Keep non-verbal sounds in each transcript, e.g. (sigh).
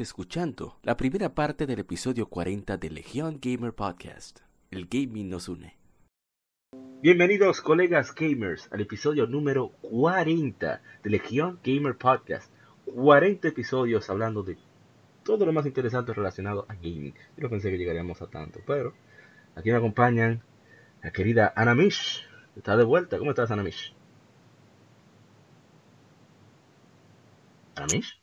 Escuchando la primera parte del episodio 40 de Legión Gamer Podcast. El gaming nos une. Bienvenidos colegas gamers al episodio número 40 de Legión Gamer Podcast. 40 episodios hablando de todo lo más interesante relacionado a gaming. Yo no pensé que llegaríamos a tanto, pero aquí me acompañan la querida Anamish. Está de vuelta. ¿Cómo estás, Anamish? ¿Anamish?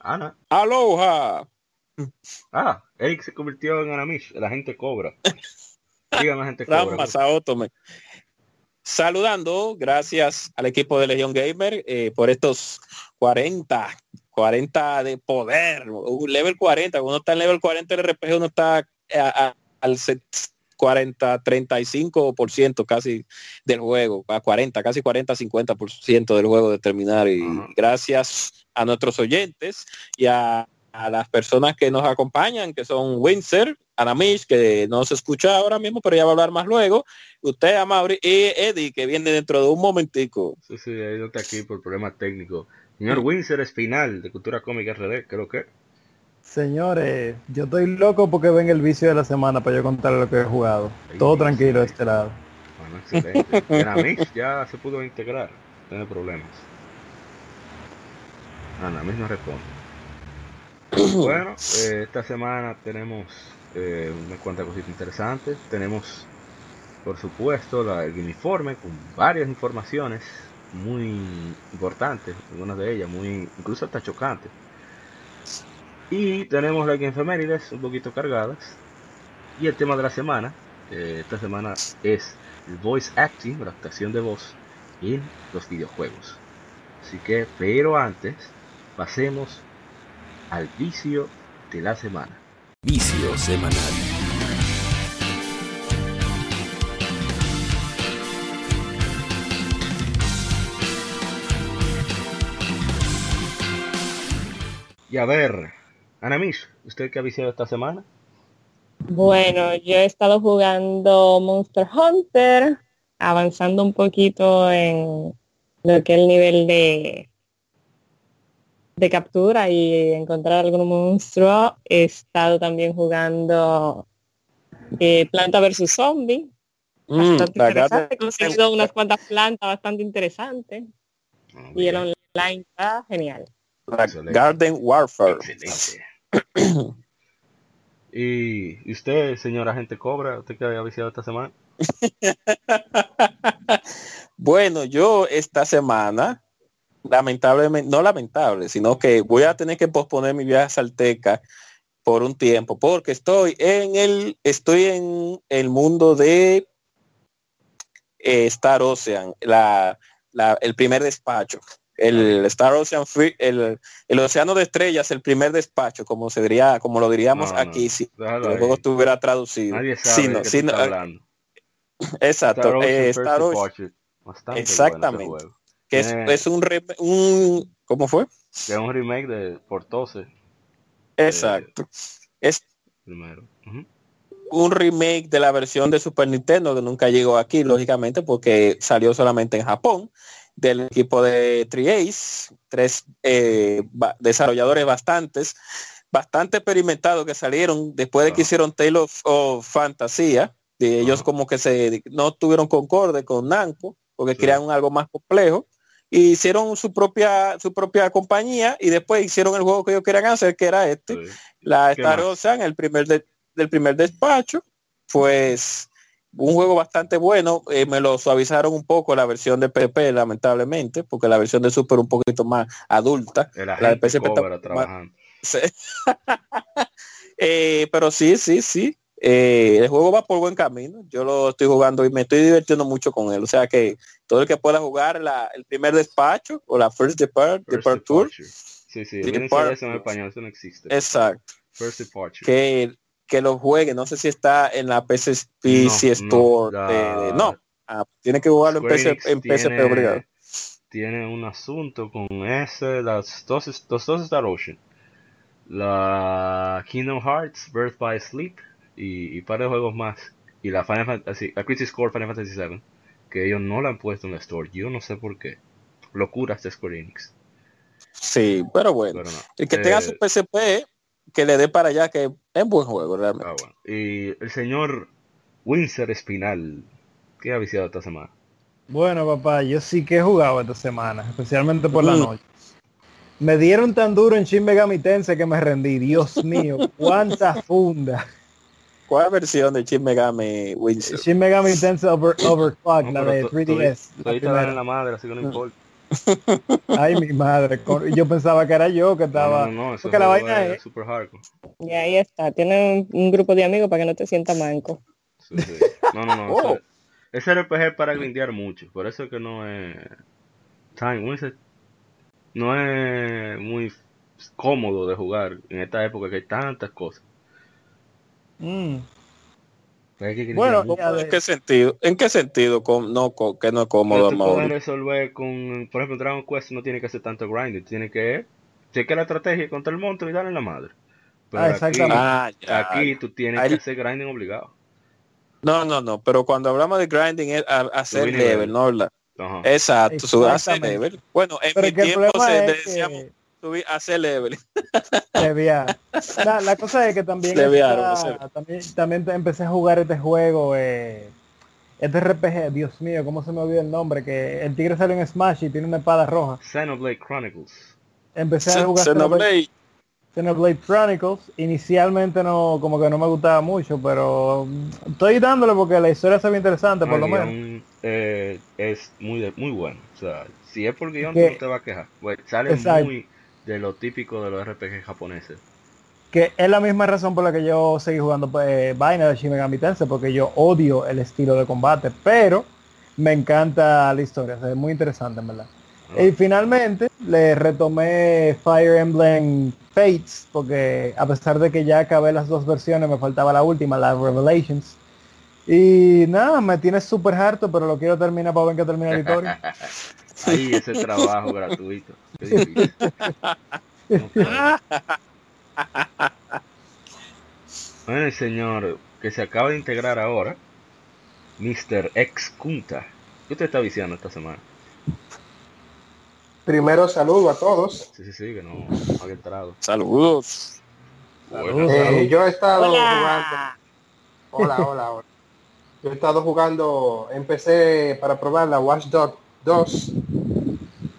Ana. Aloha. Ah, Eric se convirtió en Anamish, la gente cobra. Dígame, gente cobra. Saludando, gracias al equipo de Legion Gamer eh, por estos 40, 40 de poder, un level 40, uno está en level 40 del RPG, uno está al 40, 35% casi del juego, a 40, casi 40, 50% del juego de terminar. Y gracias a nuestros oyentes y a, las personas que nos acompañan, que son Windsor, Anamish, que no se escucha ahora mismo, pero ya va a hablar más luego. Usted, Amaury y Eddie, que viene dentro de un momentico. Sí, sí, ahí no está aquí por problemas técnicos. Señor Windsor es final de Cultura Cómica RD, creo que. Señores, yo estoy loco porque ven el vicio de la semana para yo contarle lo que he jugado. Todo tranquilo de este lado. Bueno, excelente. En ya se pudo integrar, no tiene problemas. Ana, misma responde. (clears throat) Bueno, eh, esta semana tenemos eh, unas cuantas cositas interesantes. Tenemos, por supuesto, la, el uniforme con varias informaciones muy importantes, algunas de ellas muy, incluso hasta chocantes. Y tenemos las efemérides un poquito cargadas. Y el tema de la semana, esta semana es el voice acting, la actuación de voz en los videojuegos. Así que, pero antes, pasemos al vicio de la semana. Vicio semanal. Y a ver, Anamish, ¿usted qué ha viciado esta semana? Bueno, yo he estado jugando Monster Hunter, avanzando un poquito en lo que es el nivel de de captura y encontrar algún monstruo. He estado también jugando eh, Planta versus Zombie. Mm, bastante He conseguido unas cuantas plantas bastante interesantes. Ah, y el online está genial. Garden Warfare. (clears throat) ¿Y usted, señora gente cobra, usted que había visitado esta semana? (laughs) bueno, yo esta semana, lamentablemente, no lamentable, sino que voy a tener que posponer mi viaje a Salteca por un tiempo, porque estoy en el, estoy en el mundo de eh, Star Ocean, la, el primer despacho el Star Ocean Free, el, el, océano de estrellas, el primer despacho, como se diría, como lo diríamos aquí, si el juego estuviera traducido. Nadie sabe sí, no, hablando. (laughs) Exacto, Star Ocean, eh, exactamente. que es, es, un, un ¿cómo fue? Que es un remake de Portose. Exacto. es primero. un remake de la versión de Super Nintendo que nunca llegó aquí, lógicamente, porque salió solamente en Japón del equipo de Triace, tres eh, desarrolladores bastantes, bastante experimentados que salieron después de que hicieron Tale of, Fantasía, de ellos como que se no tuvieron concorde con Namco, porque crearon algo más complejo, y hicieron su propia su propia compañía y después hicieron el juego que ellos querían hacer, que era este, la Star Ocean, el primer del primer despacho, pues un juego bastante bueno. Eh, me lo suavizaron un poco la versión de PP, lamentablemente, porque la versión de Super un poquito más adulta. la de PSP trabajando. (laughs) Eh, pero sí, sí, sí. Eh, el juego va por buen camino. Yo lo estoy jugando y me estoy divirtiendo mucho con él. O sea que todo el que pueda jugar la, el primer despacho o la First Depart, Tour. Sí, sí, en español, eso no existe. Exacto. First Departure. que, que lo juegue. No sé si está en la PSP No, Store. no, la- de- no. Ah, tiene que jugarlo en, Square PSP tiene- obligado. Tiene un asunto con ese, las dos, los dos Star Ocean. La Kingdom Hearts, Birth by Sleep y, y par de juegos más. Y la Final Fantasy, la Crisis Core Final Fantasy VII. Que ellos no la han puesto en la Store. Yo no sé por qué. Locuras de Square Enix. Sí, pero bueno. Pero no. El que tenga Eh, su PSP, que le dé para allá, que es buen juego realmente. ah, bueno. Y el señor Windsor Espinal. ¿Qué ha viciado esta semana? Bueno, papá, yo sí que he jugado esta semana, especialmente por la noche. Me dieron tan duro en Shin Megami Tensei que me rendí. Dios (laughs) mío, cuánta funda. ¿Cuál versión de Shin Megami Windsor? Shin Megami Tensei Over, Overclock, No, la de to- 3DS. todi- la todita dan en primera. la madre, así que no importa. Ay, mi madre. Yo pensaba que era yo que estaba... No, no, porque la vaina es super hardcore. Y ahí está, tienen un, un grupo de amigos para que no te sientas manco. Sí, sí. No, no, no. (laughs) Oh. Ese, ese RPG es para grindear mucho. Por eso es que no es. Time no es muy cómodo de jugar en esta época que hay tantas cosas. Mm. Bueno, ¿En qué sentido? ¿En qué sentido? No, que no es cómodo, tú puedes resolver con, por ejemplo, Dragon Quest no tiene que hacer tanto grinding, tiene que chequear la estrategia contra el monstruo y darle la madre. Pero Ah, aquí. Ah, aquí tú tienes Ahí- que hacer grinding obligado. No, no, no, pero cuando hablamos de grinding es a- hacer level. ¿no? Exacto, su hacer level. Bueno, en Pero mi tiempo se decíamos que subir, hacer level. (laughs) La, la cosa es que también, también, también empecé a jugar este juego, eh, este RPG, Dios mío, ¿cómo se me olvida el nombre? Que el tigre sale en Smash y tiene una espada roja. Xenoblade Chronicles. Empecé a jugar Xenoblade, Xenoblade. Chronicles. Inicialmente no, como que no me gustaba mucho, pero estoy dándole porque la historia se ve interesante, por lo menos. guion, eh, es muy de- muy bueno. O sea, si es por guion, Que- no te vas a quejar. Pues sale Exacto. muy de lo típico de los RPG japoneses. Que es la misma razón por la que yo seguí jugando pues, vaina de Shin Megami Tensei, porque yo odio el estilo de combate, pero me encanta la historia, ve muy interesante en verdad. Ah. Y finalmente le retomé Fire Emblem Fates, porque a pesar de que ya acabé las dos versiones, me faltaba la última, la Revelations. Y nada, me tiene súper harto, pero lo quiero terminar para ver que termina la historia. (laughs) Ahí ese trabajo gratuito. Qué difícil. No puedo. Bueno, el señor que se acaba de integrar ahora, Mr. Ex Kunta. ¿Qué usted está viciando esta semana? Primero saludo a todos. Sí, sí, sí, que no había entrado. Saludos. Bueno, Eh, yo he estado jugando. Hola. Hola, hola, hola. Yo he estado jugando, empecé para probar la Watchdog 2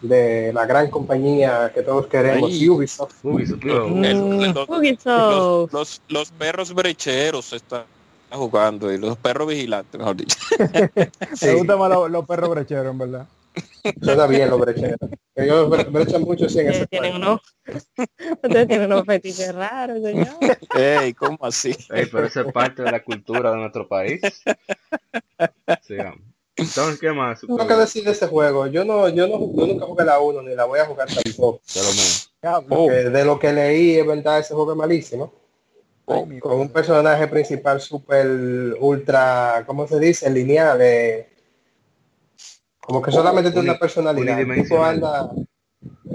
de la gran compañía que todos queremos, Ay. Ubisoft. Ubisoft, Mm. El- los, Ubisoft. los- los perros brecheros están jugando y los perros vigilantes, mejor dicho. (laughs) Me gustan más los, los perros brecheros, en verdad. Suena bien los brecheros. Ellos bre- brechan mucho sí, en ese tienen unos, ustedes tienen unos fetiches raros, señor. Ey, ¿cómo así? Ey, pero eso es parte de la cultura de nuestro país. (laughs) Sigamos. Entonces, ¿qué más? No que decir de ese juego. Yo no, yo no, yo nunca jugué la 1 ni la voy a jugar tampoco. De lo menos. Oh. Eh, de lo que leí es verdad ese juego es malísimo. Ay, mi con un personaje principal super ultra, ¿cómo se dice? Lineal, eh, como que solamente tiene una personalidad. El tipo anda,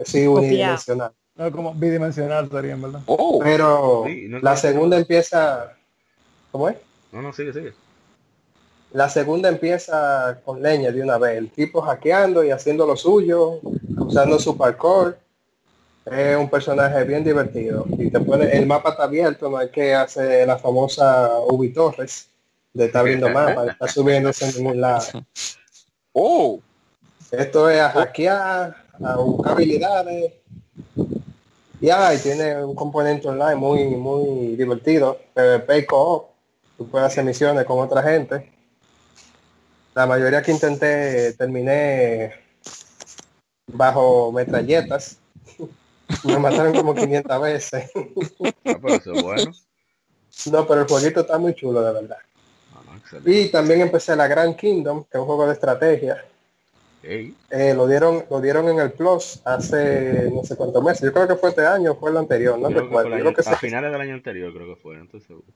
sí, unidimensional. No, como bidimensional sería, verdad. Oh, Pero Sí, no la segunda empieza, ¿cómo es? No, no, sigue, sigue. La segunda empieza con leña de una vez. El tipo hackeando y haciendo lo suyo, usando su parkour. Es un personaje bien divertido. Y te pone, el mapa está abierto, no hay que hacer la famosa Ubi Torres de estar abriendo mapa, está subiéndose en ningún lado. oh, Esto es a hackear, a buscar habilidades. Y tiene un componente online muy, muy divertido. PvP co Tú puedes hacer misiones con otra gente. La mayoría que intenté terminé bajo metralletas. (laughs) Me mataron como 500 veces. (laughs) Ah, pero eso es bueno. No, pero el jueguito está muy chulo, de verdad. Ah. Y también empecé la Grand Kingdom, que es un juego de estrategia. Eh, lo dieron lo dieron en el Plus hace no sé cuántos meses. Yo creo que fue este año fue el anterior, no creo que fue Yo creo que a sí. finales del año anterior creo que fue, no estoy seguro.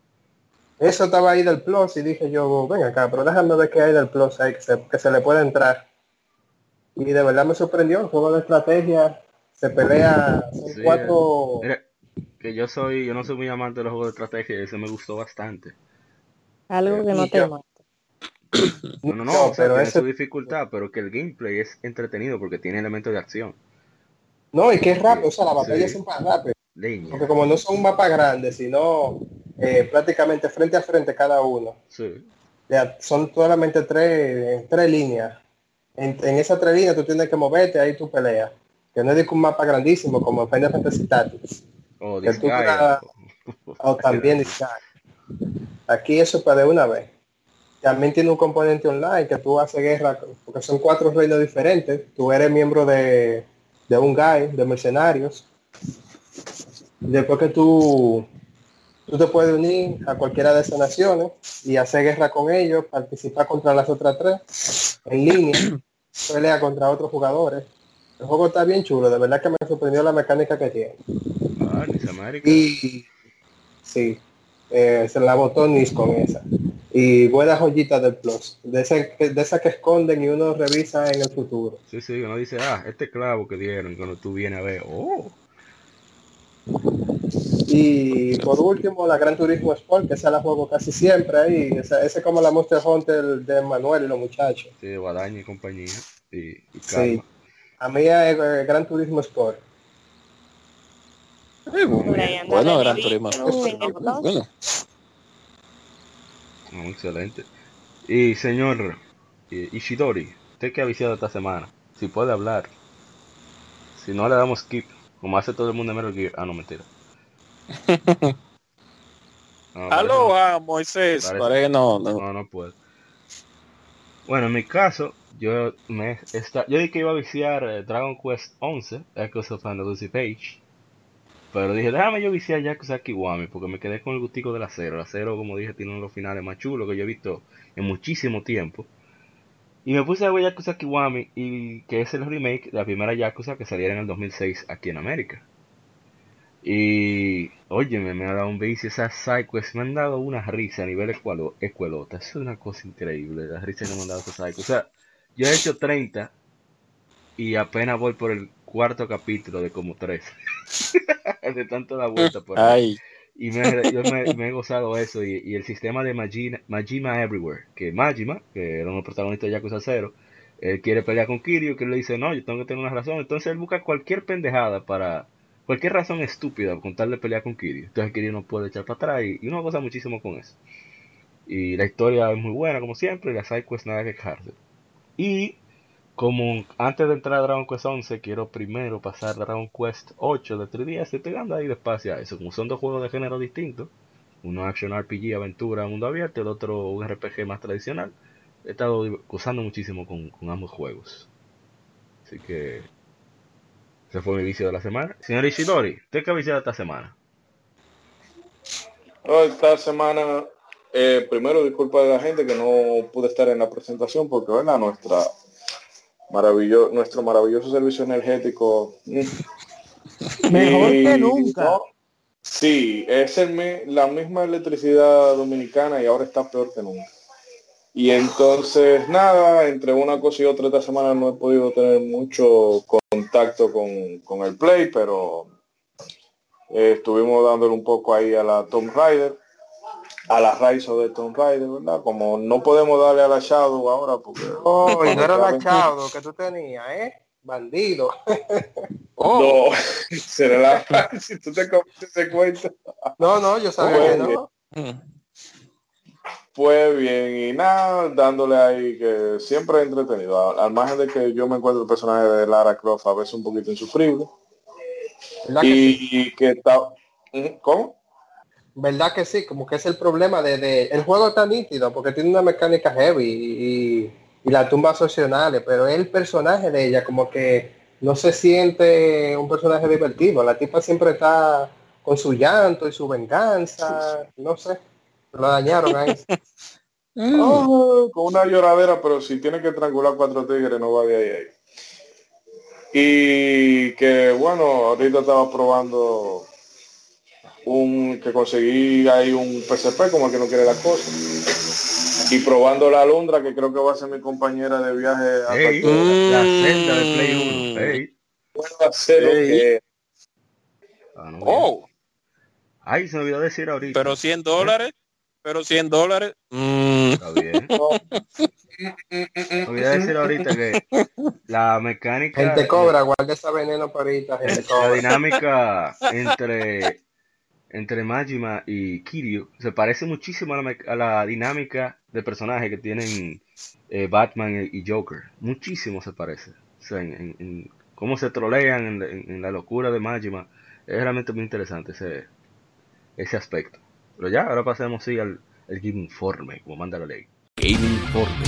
Eso estaba ahí del Plus y dije yo, ven acá, pero déjame ver qué hay del Plus ahí que se, que se le puede entrar. Y de verdad me sorprendió, el juego de estrategia, se pelea, son Sí, cuatro... Mira, que yo soy, yo no soy muy amante de los juegos de estrategia y ese me gustó bastante. Algo que no te yo-. (coughs) No, no, no, No, o sea, pero tiene ese- su dificultad, pero que el gameplay es entretenido porque tiene elementos de acción. No, y que es rápido, o sea, la batalla Sí. es rápida, Leña. porque como no son un mapa grande, sino eh, prácticamente frente a frente cada uno. Sí. Ya, son solamente tres, tres líneas. En, en esas tres líneas tú tienes que moverte, ahí tú peleas. Que no es un mapa grandísimo como en Final Fantasy Tactics. O Que tú. O también Sky. Aquí eso para de una vez. También tiene un componente online que tú haces guerra, porque son cuatro reinos diferentes. Tú eres miembro de, de un guy, de mercenarios. Después que tú, tú te puedes unir a cualquiera de esas naciones y hacer guerra con ellos, participar contra las otras tres en línea, (clears throat) pelea contra otros jugadores. El juego está bien chulo, de verdad que me sorprendió la mecánica que tiene. Ah. Y sí, eh, se la botó Nis con esa. Y buena joyita del Plus, de esa, que- de esa que esconden y uno revisa en el futuro. Sí, sí, uno dice, ah, este clavo que dieron, cuando tú vienes a ver, oh, Y por último, la Gran Turismo Sport, que esa la juego casi siempre ahí. Esa, esa es como la Monster Hunter de Manuel y los muchachos. sí, de Guadaña y compañía. Y, y Sí. A mí es eh, Gran Turismo Sport. Anda Bueno, Gran Turismo. El blog. Bueno, Oh, excelente. Y señor eh, Ishidori, usted que ha viciado esta semana, si puede hablar, si no le damos skip, como hace todo el mundo en Metal Gear. Ah, no, mentira. No, (laughs) Aloha, Moisés. Parece- Parece que no, no. No, no puedo. Bueno, en mi caso, yo me esta, yo dije que iba a viciar eh, Dragon Quest 11, Echoes of Lucy Page. Pero dije, déjame yo viciar Yakuza Kiwami, porque me quedé con el gustico del acero. El acero, como dije, tiene uno de los finales más chulos que yo he visto en muchísimo tiempo. Y me puse a ver Yakuza Kiwami, y que es el remake de la primera Yakuza que saliera en el 2006 aquí en América. Y, óyeme, me ha dado un vicio esas sidequests, me han dado una risa a nivel escuelo- escuelota. Es una cosa increíble, las risas que me han dado esas sidequests. O sea, yo he hecho 30 y apenas voy por el cuarto capítulo de como 3. (laughs) de tanto la vuelta por ahí. Ay, Y me, yo me, me he gozado eso y, y el sistema de Majima, Majima Everywhere, que Majima, que era uno de los protagonistas de Yakuza 0, él quiere pelear con Kiryu, que le dice, no, yo tengo que tener una razón. Entonces él busca cualquier pendejada para, cualquier razón estúpida con tal de pelear con Kiryu. Entonces Kiryu no puede echar para atrás y, y uno goza muchísimo con eso. Y la historia es muy buena como siempre y la side quest nada que quejarse. Y como antes de entrar a Dragon Quest 11 quiero primero pasar Dragon Quest 8 de 3DS, estoy dando ahí despacio a eso. Como son dos juegos de género distintos, uno action RPG, aventura, mundo abierto, el otro un RPG más tradicional. He estado gozando muchísimo con, con ambos juegos. Así que ese fue mi vicio de la semana. Señor Ishidori, ¿usted qué ha viciado esta semana? No, esta semana, eh, primero disculpa de la gente que no pude estar en la presentación porque, ¿verdad? Nuestra maravillo, nuestro maravilloso servicio energético. mm, (laughs) Mejor y que nunca. no, sí, es el la misma electricidad dominicana y ahora está peor que nunca. Y entonces, nada, entre una cosa y otra esta semana no he podido tener mucho contacto con, con el Play, pero eh, estuvimos dándole un poco ahí a la Tomb Raider, a la Rise of the Tomb Raider, ¿verdad? Como no podemos darle a la Shadow ahora porque... (laughs) Oh, y no era la Chaudo que tú tenías, ¿eh? Bandido. (laughs) No, (laughs) será la... si tú te ese cuento. No, no, yo sabía que no. Pues bien, y nada, dándole ahí que siempre entretenido. Al, margen de que yo me encuentro el personaje de Lara Croft a veces un poquito insufrible. ¿Verdad que sí? Y que está... Ujú, ¿Cómo? ¿Verdad que sí? Como que es el problema de, de- el juego está nítido porque tiene una mecánica heavy y, y las tumbas opcionales, pero el personaje de ella como que no se siente un personaje divertido. La tipa siempre está con su llanto y su venganza, no sé, lo dañaron ahí. (laughs) Mm. Oh, con una lloradera, pero si tiene que estrangular cuatro tigres, no va de ahí, ahí. Y que bueno, ahorita estaba probando un que conseguí ahí un PCP como el que no quiere la cosa. Y probando la Londra, que creo que va a ser mi compañera de viaje a Ey, Tokio. la celda de Play 1. Ey. Puedo hacer lo Ey. que Ah, no, bien. Oh, Ay, se me olvidó decir ahorita. pero 100 dólares, pero 100 dólares. mm, Está bien. (laughs) Me olvidé decir ahorita que la mecánica. Gente cobra, guarda esa veneno para ahorita, gente La cobra. dinámica entre entre Majima y Kiryu se parece muchísimo a la, a la dinámica de personaje que tienen eh, Batman y Joker. Muchísimo se parece. O sea, en, en- en cómo se trolean en, en- en la locura de Majima. Es realmente muy interesante ese, ese aspecto. Pero ya, ahora pasemos sí, al, al Game Informe, como manda la ley. Game Informe.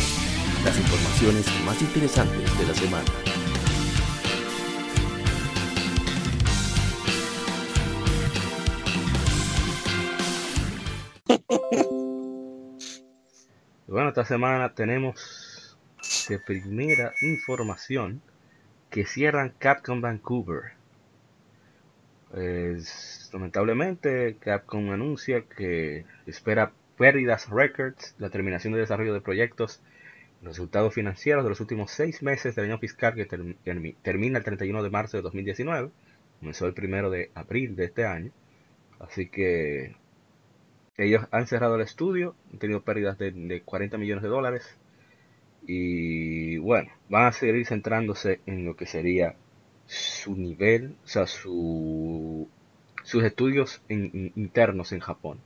Las informaciones más interesantes de la semana. (laughs) Bueno, esta semana tenemos de primera información que cierran Capcom Vancouver. Lamentablemente, Capcom anuncia que espera pérdidas records, la terminación de desarrollo de proyectos, los resultados financieros de los últimos seis meses del año fiscal que term- termi- termina el 31 de marzo de 2019. Comenzó el primero de abril de este año. Así que ellos han cerrado el estudio, han tenido pérdidas de, de 40 millones de dólares. Y bueno, van a seguir centrándose en lo que sería su nivel, o sea, su, sus estudios in- in- internos en Japón.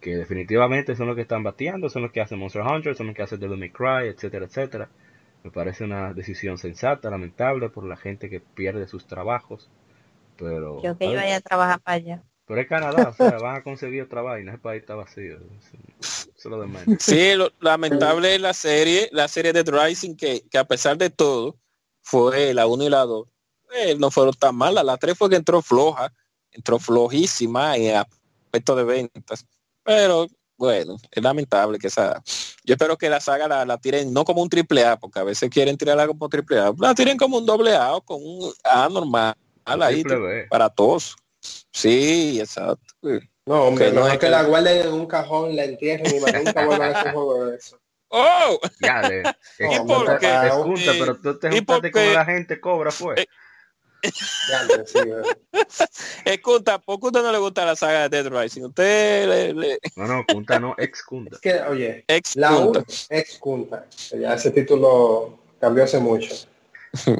Que definitivamente son los que están bateando, son los que hacen Monster Hunter, son los que hacen Devil May Cry, etcétera, etcétera. Me parece una decisión sensata, lamentable por la gente que pierde sus trabajos. Pero, Yo que vaya a trabajar para allá. pero es Canadá, o sea, (laughs) van a conseguir otra vaina, ese país está vacío. Eso es lo de menos. Sí, lo lamentable es la serie, la serie de Rising que, que a pesar de todo fue la 1 y la 2. Eh, no fueron tan malas. La 3 fue que entró floja, entró flojísima en aspecto de ventas. Pero bueno, es lamentable que esa. Yo espero que la saga la, la tiren no como un triple A, porque a veces quieren tirarla como triple A, la tiren como un doble A o con un A normal ahí para todos. Sí, exacto. No, hombre, Que no no es que la guarden en un cajón, la entierren y nunca vuelvan a hacer (laughs) juego de eso. ¡Oh! Ya, le, ¿Y es- por qué? es junta, Eh, pero tú te ¿y por juntaste con la gente cobra, fue. Eh, Eh. Escuta, ¿por no le gusta la saga de Dead Rising? Usted le, le No, no, Kunta no, ex Kunta. Es que, oye, ex la punta. 1, ex Kunta, ya ese título cambió hace mucho.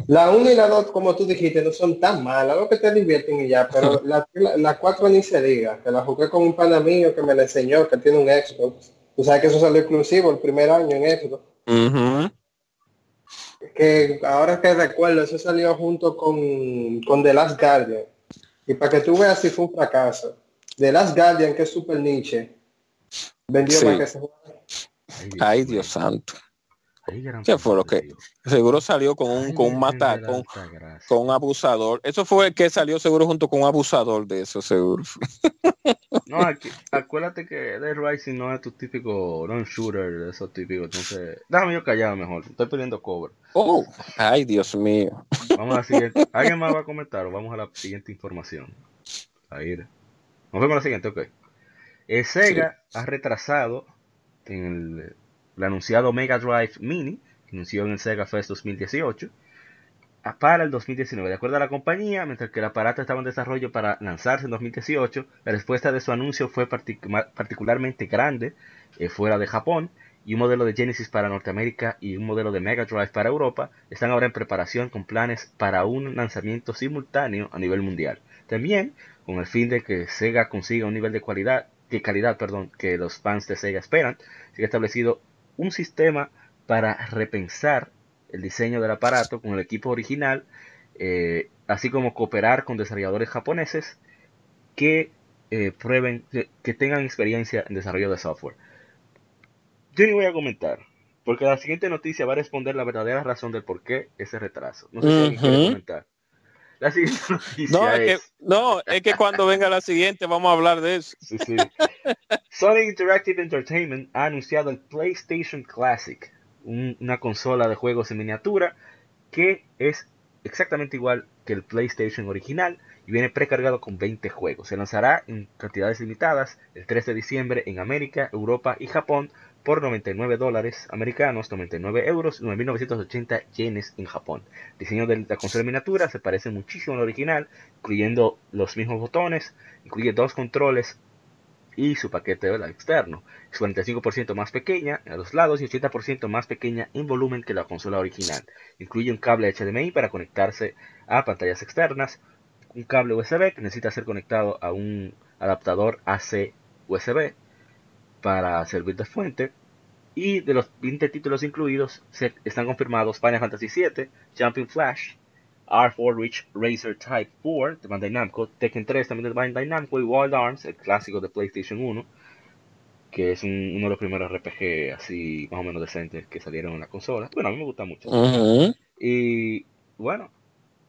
La 1 y la 2, como tú dijiste, no son tan malas, lo que te divierten y ya, pero (laughs) la, la, la 4 ni se diga, que la jugué con un pana mío que me la enseñó, que tiene un Xbox. Tú sabes que eso salió exclusivo el primer año en Xbox. Ujú. Que ahora que recuerdo, eso salió junto con, con The Last Guardian. Y para que tú veas si fue un fracaso. The Last Guardian, que es super niche, vendió Sí. para que se juegue. Ay, Dios santo. ¿Qué fue lo que-. Seguro salió con un, Ay, con un mata, con, con un abusador. Eso fue el que salió seguro junto con un abusador de eso, seguro. (laughs) No, aquí, acuérdate que Dead Rising no es tu típico non-shooter de esos típicos. Entonces, déjame yo callado mejor. Estoy pidiendo cover. Oh, ay, Dios mío. Vamos a la siguiente. (laughs) ¿Alguien más va a comentar o vamos a la siguiente información? Ahí. Nos vemos la siguiente, ok. Eh, Sega ha retrasado en el, el anunciado Mega Drive Mini, que anunció en el Sega Fest 2018, a- para el 2019. De acuerdo a la compañía, mientras que el aparato estaba en desarrollo para lanzarse en 2018, la respuesta de su anuncio fue partic- particularmente grande eh, fuera de Japón y un modelo de Genesis para Norteamérica y un modelo de Mega Drive para Europa están ahora en preparación con planes para un lanzamiento simultáneo a nivel mundial. También con el fin de que Sega consiga un nivel de calidad, que los fans de Sega esperan, se ha establecido un sistema para repensar el diseño del aparato con el equipo original, eh, así como cooperar con desarrolladores japoneses que eh, prueben, que, que tengan experiencia en desarrollo de software. Yo ni voy a comentar, porque la siguiente noticia va a responder la verdadera razón del por qué ese retraso. No sé si alguien quiere Ujú. comentar. La siguiente noticia No, es que, no, es que cuando venga la siguiente vamos a hablar de eso. Sí, sí. Sony Interactive Entertainment ha anunciado el PlayStation Classic, un- una consola de juegos en miniatura que es exactamente igual que el PlayStation original y viene precargado con 20 juegos. Se lanzará en cantidades limitadas el 3 de diciembre en América, Europa y Japón por 99 dólares americanos, 99 euros, 9.980 yenes en Japón. El diseño de la consola en miniatura se parece muchísimo al original, incluyendo los mismos botones, incluye dos controles y su paquete ¿verdad? externo. Es 45% más pequeña a los lados y 80% más pequeña en volumen que la consola original. Incluye un cable HDMI para conectarse a pantallas externas, un cable USB que necesita ser conectado a un adaptador AC USB para servir de fuente. Y de los 20 títulos incluidos se están confirmados Final Fantasy VII, Jumping Flash, R4 Reach Racer Type 4 de Bandai Namco, Tekken 3 también de Bandai Namco y Wild Arms, el clásico de PlayStation 1, que es un- uno de los primeros RPG así más o menos decentes que salieron en la consola. Bueno, a mí me gusta mucho. Ujú. Y bueno,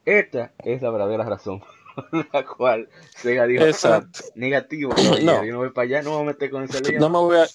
esta es la verdadera razón (laughs) la cual Sega dijo Exacto. negativo. (clears throat) No. No. Yo no voy para allá, no me voy a meter con ese lío. No me voy a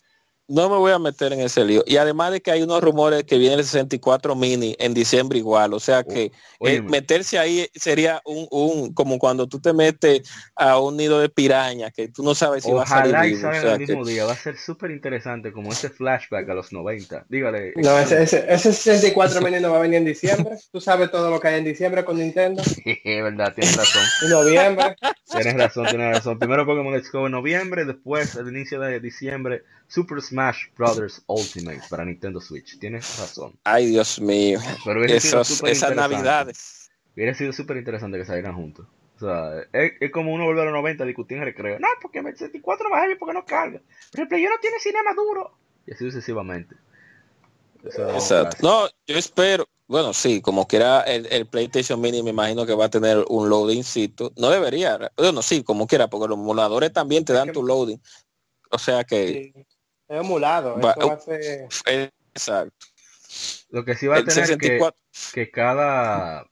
no me voy a meter en ese lío. Y además de que hay unos rumores que viene el 64 mini en diciembre igual. O sea que eh, Óyeme. meterse ahí sería un, un, como cuando tú te metes a un nido de piraña, que tú no sabes si va a salir Ojalá y. O salga sea el que- mismo día. Va a ser súper interesante como ese flashback a los 90. Dígale. No, ese, ese, ese 64 (laughs) mini no va a venir en diciembre. Tú sabes todo lo que hay en diciembre con Nintendo. (laughs) Es verdad, tienes razón. En noviembre. Tienes razón, tienes razón. Primero Pokémon Let's Go en noviembre, después al inicio de diciembre Super Smash Brothers Ultimate para Nintendo Switch. Tienes razón. Ay, Dios mío. Pero Esos, esas interesante. navidades. Hubiera sido súper interesante que salieran juntos. O sea, es, es como uno volver a los 90 a discutir en recreo. No, porque el 64 no va heavy porque no carga. Pero el Play no tiene cinema duro. Y así sucesivamente. Exacto. No, yo espero, bueno, sí, como que era el, el PlayStation Mini, me imagino que va a tener un loadingcito. No debería, bueno, sí, como quiera, porque los emuladores también te dan tu loading. O sea que, Sí. Es emulado. Va- Eso va a ser... exacto. Lo que sí va a El tener que, 64, que cada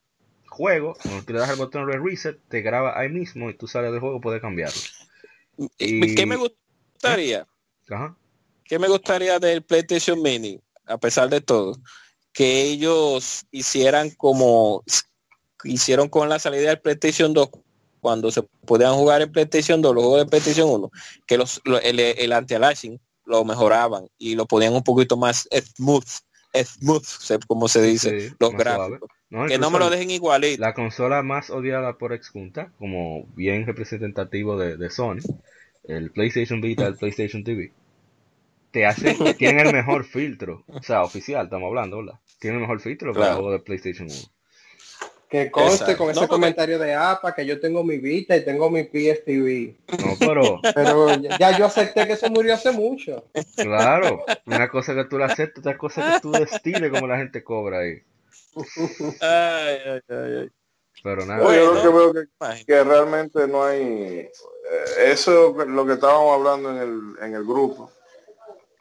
juego, cuando tú le das el botón de reset, te graba ahí mismo y tú sales del juego puedes cambiarlo. y- ¿qué me gustaría? Ajá. ¿Qué me gustaría del PlayStation Mini, a pesar de todo? Que ellos hicieran como hicieron con la salida del PlayStation 2, cuando se podían jugar en PlayStation 2, los juegos de PlayStation 1, que los, lo- el, el anti-aliasing lo mejoraban y lo ponían un poquito más smooth, smooth, como se dice, Sí, los gráficos. No, Que no me lo dejen igualito. La consola más odiada por Expunta, como bien representativo de, de Sony, el PlayStation Vita, el PlayStation TV, te hace, (laughs) tienen el mejor filtro, o sea, oficial, estamos hablando, ¿verdad? Tienen el mejor filtro para el juego de PlayStation 1. Que conste Exacto. con ese No, porque- comentario de APA que yo tengo mi Vita y tengo mi PSTV. No, pero, Pero ya yo acepté que eso murió hace mucho. claro, una cosa que tú la aceptas, otra cosa que tú destiles como la gente cobra ahí. Ay, ay, ay, ay. Pero nada, Oye, yo lo que veo que, realmente no hay eh, eso es lo que estábamos hablando en el, en el grupo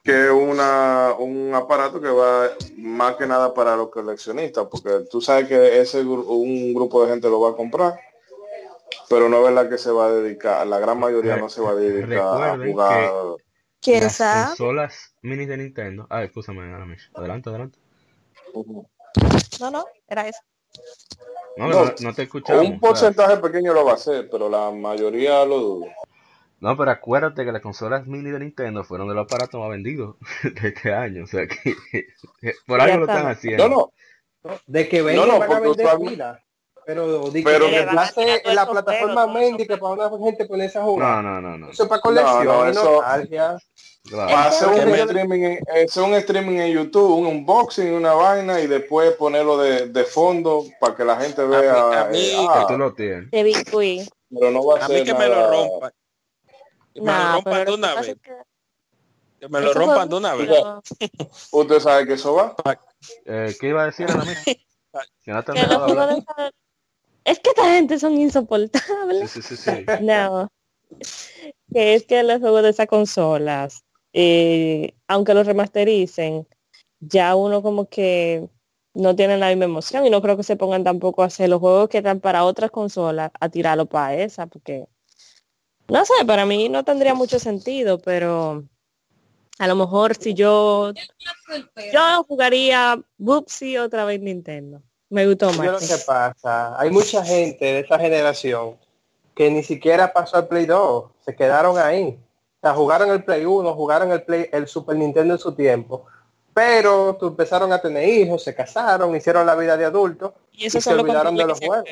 que es una un aparato que va más que nada para los coleccionistas porque tú sabes que ese un grupo de gente lo va a comprar pero no es verdad que se va a dedicar la gran mayoría no se va a dedicar a jugar ¿Quién las sabe? consolas mini de Nintendo. Ah, escúchame. Adelante, adelante. No, no, era eso. No, No, no, no te escuchamos. un porcentaje pequeño lo va a hacer pero la mayoría lo dudo No, pero acuérdate que las consolas mini de Nintendo fueron de los aparatos más vendidos (laughs) de este año. O sea que (laughs) por algo lo están está. haciendo. no no De que vengan no, van a vender usualmente- pila. Pero Pero que que- reemplace en la plataforma Mendy que para una gente ponerse a No, jugar. no, no, no. Eso es para colección, No, no, y eso- nostalgia. Claro. Para hacer Que un me- streaming, en- hacer un streaming en YouTube, un unboxing, una vaina y después ponerlo de, de fondo para que la gente vea. mí- a mí- eh, Que ah, tú lo tienes. De pero no va a, A ser mí que me lo rompan. Que me lo rompan pero de una vez. que me lo rompan de una vez. Usted sabe que eso va. Eh, ¿Qué iba a decir Aramis? Si (laughs) no te que Es que esta gente son insoportables. Sí, sí, sí, sí. (laughs) No. Que es que los juegos de esas consolas, eh, aunque los remastericen, ya uno como que no tienen la misma emoción y no creo que se pongan tampoco a hacer los juegos que están para otras consolas a tirarlo para esa, porque no sé, para mí no tendría mucho sentido, pero a lo mejor si yo yo jugaría Bubsy otra vez Nintendo. Me gustó Yo lo más. que pasa, hay mucha gente de esta generación que ni siquiera pasó al Play 2, se quedaron ahí. O sea, jugaron el Play 1, jugaron el Play, el Super Nintendo en su tiempo, pero tú empezaron a tener hijos, se casaron, hicieron la vida de adultos Y eso y se olvidaron de los se juegos.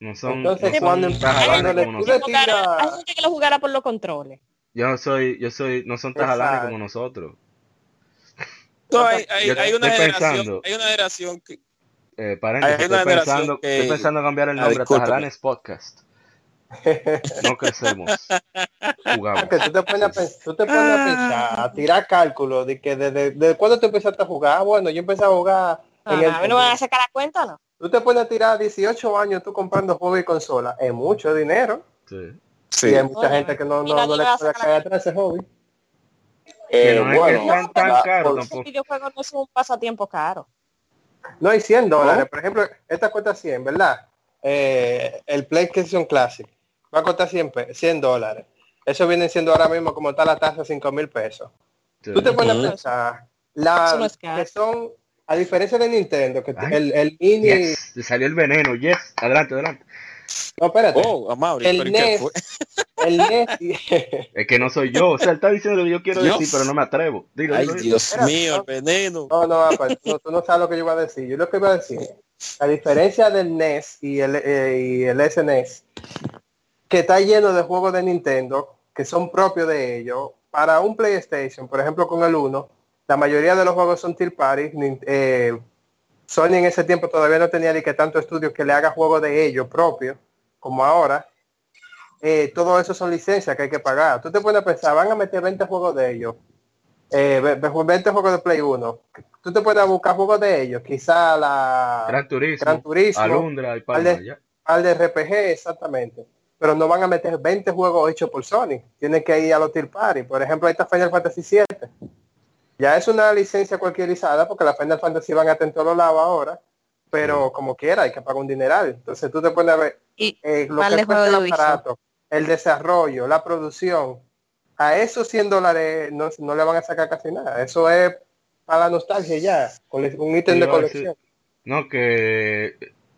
No son, Entonces, no son cuando- tajalanes cuando como le- tú nosotros. le tiras- Jugara- Hay gente que lo jugara por los controles. Yo no soy, yo soy, no son tajalanes como nosotros. No, hay, hay- Yo hay una pensando- hay una generación que Eh, paréntesis, Hay una estoy generación pensando, que- estoy pensando en cambiar el Ah, nombre a. Tajalanes Podcast. No crecemos, (laughs) jugamos. Que tú te pones a, pens- tú te pones a pensar, a tirar cálculos de que desde de, cuándo tú empezaste a jugar. Ah, Bueno, yo empecé a jugar a mí no me van a sacar la cuenta, ¿no? Tú te a tirar 18 años tú comprando juegos y consolas. Es mucho dinero. Sí. sí. Y hay mucha Oye, gente que no, no, no le puede sacar caer atrás ese hobby. Eh, no es bueno, sean tan tampoco. El videojuego no es un pasatiempo caro. No hay 100 dólares. Por ejemplo, esta cuesta 100, ¿verdad? Eh, el PlayStation Classic va a costar 100, pe- 100 dólares. Eso viene siendo ahora mismo como está la tasa 5 mil pesos. Sí. Tú te pones a pensar, la, no es caro. que son, a diferencia de Nintendo, que Ay. el, el mini... Yes, le salió el veneno, yes. Adelante, adelante. No, espérate. Oh, Amaury, el pero ¿y qué NES, fue? (laughs) el NES (laughs) Es que no soy yo. O sea, él está diciendo lo que yo quiero Dios. decir, pero no me atrevo. Dilo, Ay. Dios mío, el no. veneno. No, no, apa, no, tú no sabes lo que yo iba a decir. Yo lo que iba a decir, la diferencia del NES y el, eh, y el SNES, que está lleno de juegos de Nintendo, que son propios de ellos, para un PlayStation, por ejemplo con el 1, la mayoría de los juegos son Tier Party. Eh, Sony en ese tiempo todavía no tenía ni que tanto estudios que le haga juegos de ellos propios, como ahora. Eh, todo eso son licencias que hay que pagar. Tú te pones a pensar, van a meter 20 juegos de ellos. Eh, ve- ve- 20 juegos de Play 1. Tú te puedes buscar juegos de ellos. Quizá la Gran Turismo, Gran Turismo, Alundra y Palma, al de RPG, exactamente. Pero no van a meter 20 juegos hechos por Sony. Tienen que ir a los Tier Party. Por ejemplo, ahí está Final Fantasy 7. Ya es una licencia cualquierizada porque la Final Fantasy van a tener en todos lados ahora. Pero como quiera, hay que pagar un dineral. Entonces tú te pones a ver Y eh, lo que cuesta juego el de aparato, el desarrollo, la producción. A esos 100 dólares no, no le van a sacar casi nada. Eso es para la nostalgia ya. Un ítem Sí, de colección. No, que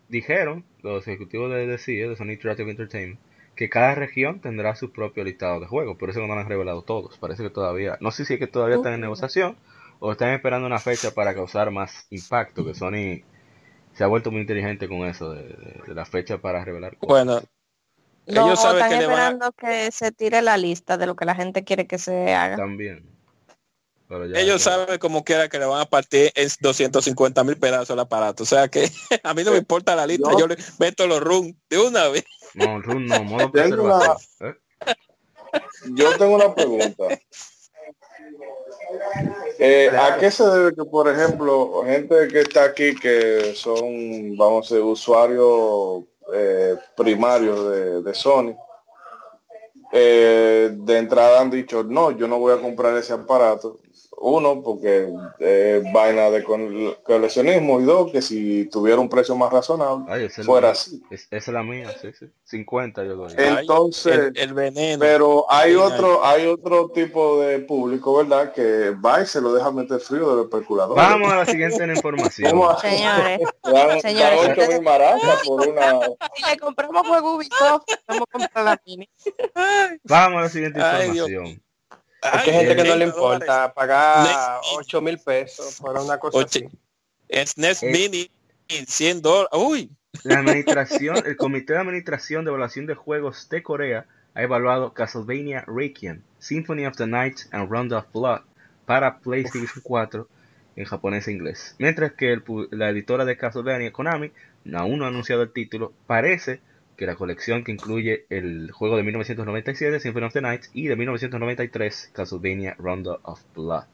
dijeron los ejecutivos de DC, de Sony Interactive Entertainment, que cada región tendrá su propio listado de juegos. Por eso no lo han revelado todos. Parece que todavía, no sé si es que todavía están en negociación o están esperando una fecha para causar más impacto. Que Sony se ha vuelto muy inteligente con eso de, de- de la fecha para revelar cosas. Bueno, no, ellos saben están que le van a- esperando que se tire la lista de lo que la gente quiere que se haga. También. Pero ya- ellos ya- saben como quiera que le van a partir en 250 mil pedazos el aparato. O sea que (laughs) a mí no me importa la lista, No. yo le meto los run de una vez. No, Run no, modo Tengo una-. ¿eh? Yo tengo una pregunta. Eh, ¿A qué se debe que, por ejemplo, gente que está aquí que son, vamos a decir, usuarios eh, primarios de, de Sony, eh, de entrada han dicho, no, yo no voy a comprar ese aparato? Uno, porque es vaina de col- coleccionismo y dos, que si tuviera un precio más razonable, Ay, esa es fuera la, así. es- esa es la mía, sí, sí. 50 yo doy. Eh, Entonces, el, el veneno. Pero hay otro, hay otro tipo de público, ¿verdad? Que va y se lo deja meter frío del especulador. Vamos a la siguiente información. ¿Cómo? Señores, (laughs) Dan, Señores, dan ocho mil maracas por una. (laughs) si le compramos juego Ubisoft, vamos a comprar la mini. Vamos a la siguiente información. Hay Ay, gente que no le 30 dólares. importa pagar Next. 8 mil pesos por una cosa Oche- así. SNES Eh. Mini en 100 dólares. Uy, La (laughs) administración, el Comité de Administración de Evaluación de Juegos de Corea ha evaluado Castlevania Requiem, Symphony of the Night and Round of Blood para PlayStation 4 en japonés e inglés. Mientras que el pu- la editora de Castlevania, Konami, aún no ha anunciado el título, parece que la colección que incluye el juego de 1997, Symphony of the Night, y de 1993, Castlevania Round of Blood.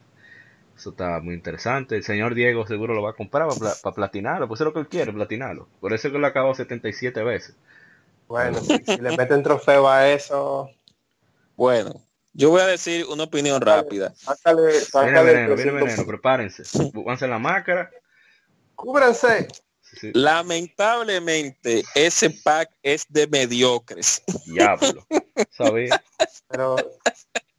Eso está muy interesante. El señor Diego seguro lo va a comprar para, platinarlo. Pues es lo que él quiere, platinarlo. Por eso es que lo acabó 77 veces. Bueno, si, si le meten trofeo a eso, bueno, yo voy a decir una opinión rápida. Sácale, Viene sácale veneno, viene 300 veneno, prepárense. Pónganse la máscara. Cúbranse. Sí, Lamentablemente, ese pack es de mediocres. diablo. ¿Sabía? Pero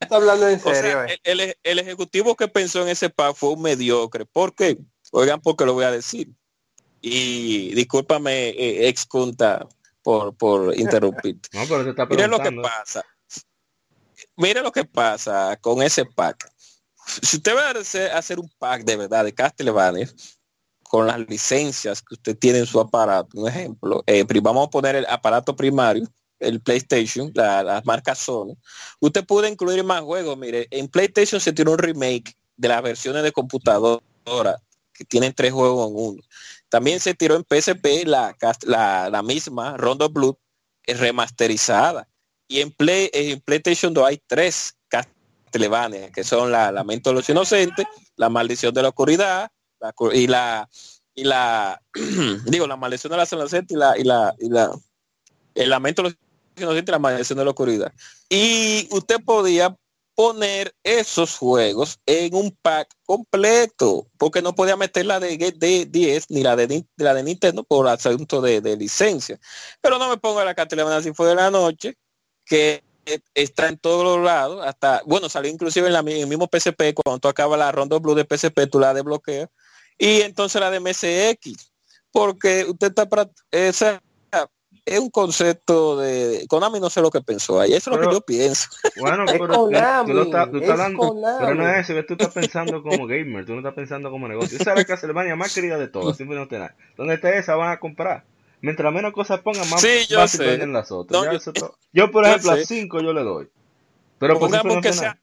está hablando en O sea, serio. eh. el, el- el ejecutivo que pensó en ese pack fue un mediocre. ¿Por qué? Oigan, porque lo voy a decir. Y discúlpame, eh, ex por, por interrumpir. (laughs) No, pero te está Mire lo que pasa. Mire lo que pasa con ese pack. Si usted va a hacer, hacer un pack de verdad de Castlevania con las licencias que usted tiene en su aparato, un ejemplo, eh, vamos a poner el aparato primario, el PlayStation, la, las marcas Sony. Usted puede incluir más juegos. Mire, en PlayStation se tiene un remake de las versiones de computadora que tienen tres juegos en uno. También se tiró en PSP la, la, la misma Rondo Blood eh, remasterizada. Y en, Play, en PlayStation 2 hay tres Castlevania, que son la Lamento de los Inocentes, la Maldición de la Oscuridad, y la y la (clears throat) digo la maldición de la inocentes y la y la y la el lamento de los inocentes y la maldición de la oscuridad. Y usted podía poner esos juegos en un pack completo, porque no podía meter la de, de 10 ni la de, la de Nintendo por asunto de, de licencia. Pero no me ponga la Castlevania si fue de la noche, que está en todos los lados, hasta, bueno, salió inclusive en, la, en el mismo PSP, cuando tú la Rondo Blue de PSP, tú la desbloqueas, y entonces la de MSX, porque usted está para, o sea, es un concepto de Konami no sé lo que pensó ahí, eso es lo que yo pienso. Bueno, Es pero tú lo Konami, estás, tú estás es hablando, pero no es eso, que tú estás pensando como gamer, tú no estás pensando como negocio. Esa es la Castlevania más querida de todas, siempre no te da. Donde esté esa van a comprar. Mientras menos cosas pongan, más, Sí, yo más se sé. venden las otras. No, yo- por yo ejemplo, a sé. 5 yo le doy. Pero por Pongamos Symphony que of the sea-.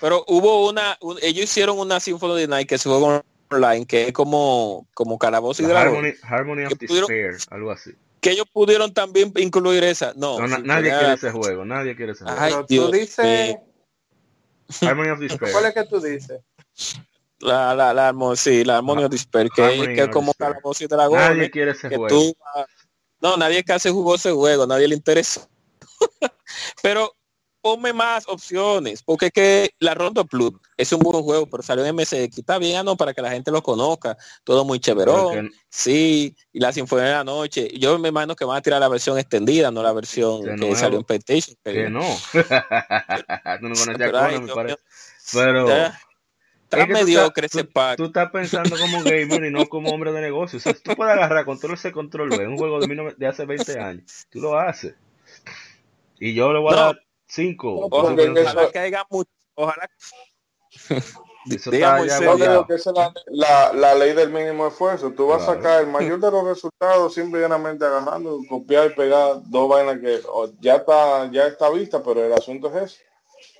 Pero hubo una, un- ellos hicieron una Symphony Night que se juega online, que es como, como Calabozo y Dragón, Harmony, Harmony of que pudieron- Despair, algo así. que ellos pudieron también incluir esa. No, No, na- sí, nadie quiere ese juego, nadie quiere ese juego. Ay, Pero Dios tú dices, mío. Harmony of ¿cuál Despair. es que tú dices? La, la, la, sí, la Harmony of Despair, que, Harmony que es como. Calabozo y Dragón. Nadie quiere ese que juego. tú ah, no nadie casi jugó ese juego nadie le interesó (laughs) pero ponme más opciones porque es que la Rondo Plus es un buen juego pero salió en MSX está bien no para que la gente lo conozca todo muy chéverón sí y la Sinfonía de la Noche yo me imagino que van a tirar la versión extendida no la versión que salió en PlayStation que- que no. (laughs) tú no conoces a pero, ay, Conan, me Pero está es que tú mediocre estás- ese pack tú estás pensando como gamer y no como hombre de negocio. O sea, tú puedes agarrar control C, control B, un juego de, 19 de hace 20 años. Tú lo haces. Y yo le voy a No. dar 5. Porque en ojalá que haya mucho ojalá Eso está. Yo creo que esa es la, la, la ley del mínimo esfuerzo. Tú vas a Claro. sacar el mayor de los resultados simple y llanamente agarrando, copiar y pegar dos vainas que ya está ya está vista, pero el asunto es eso.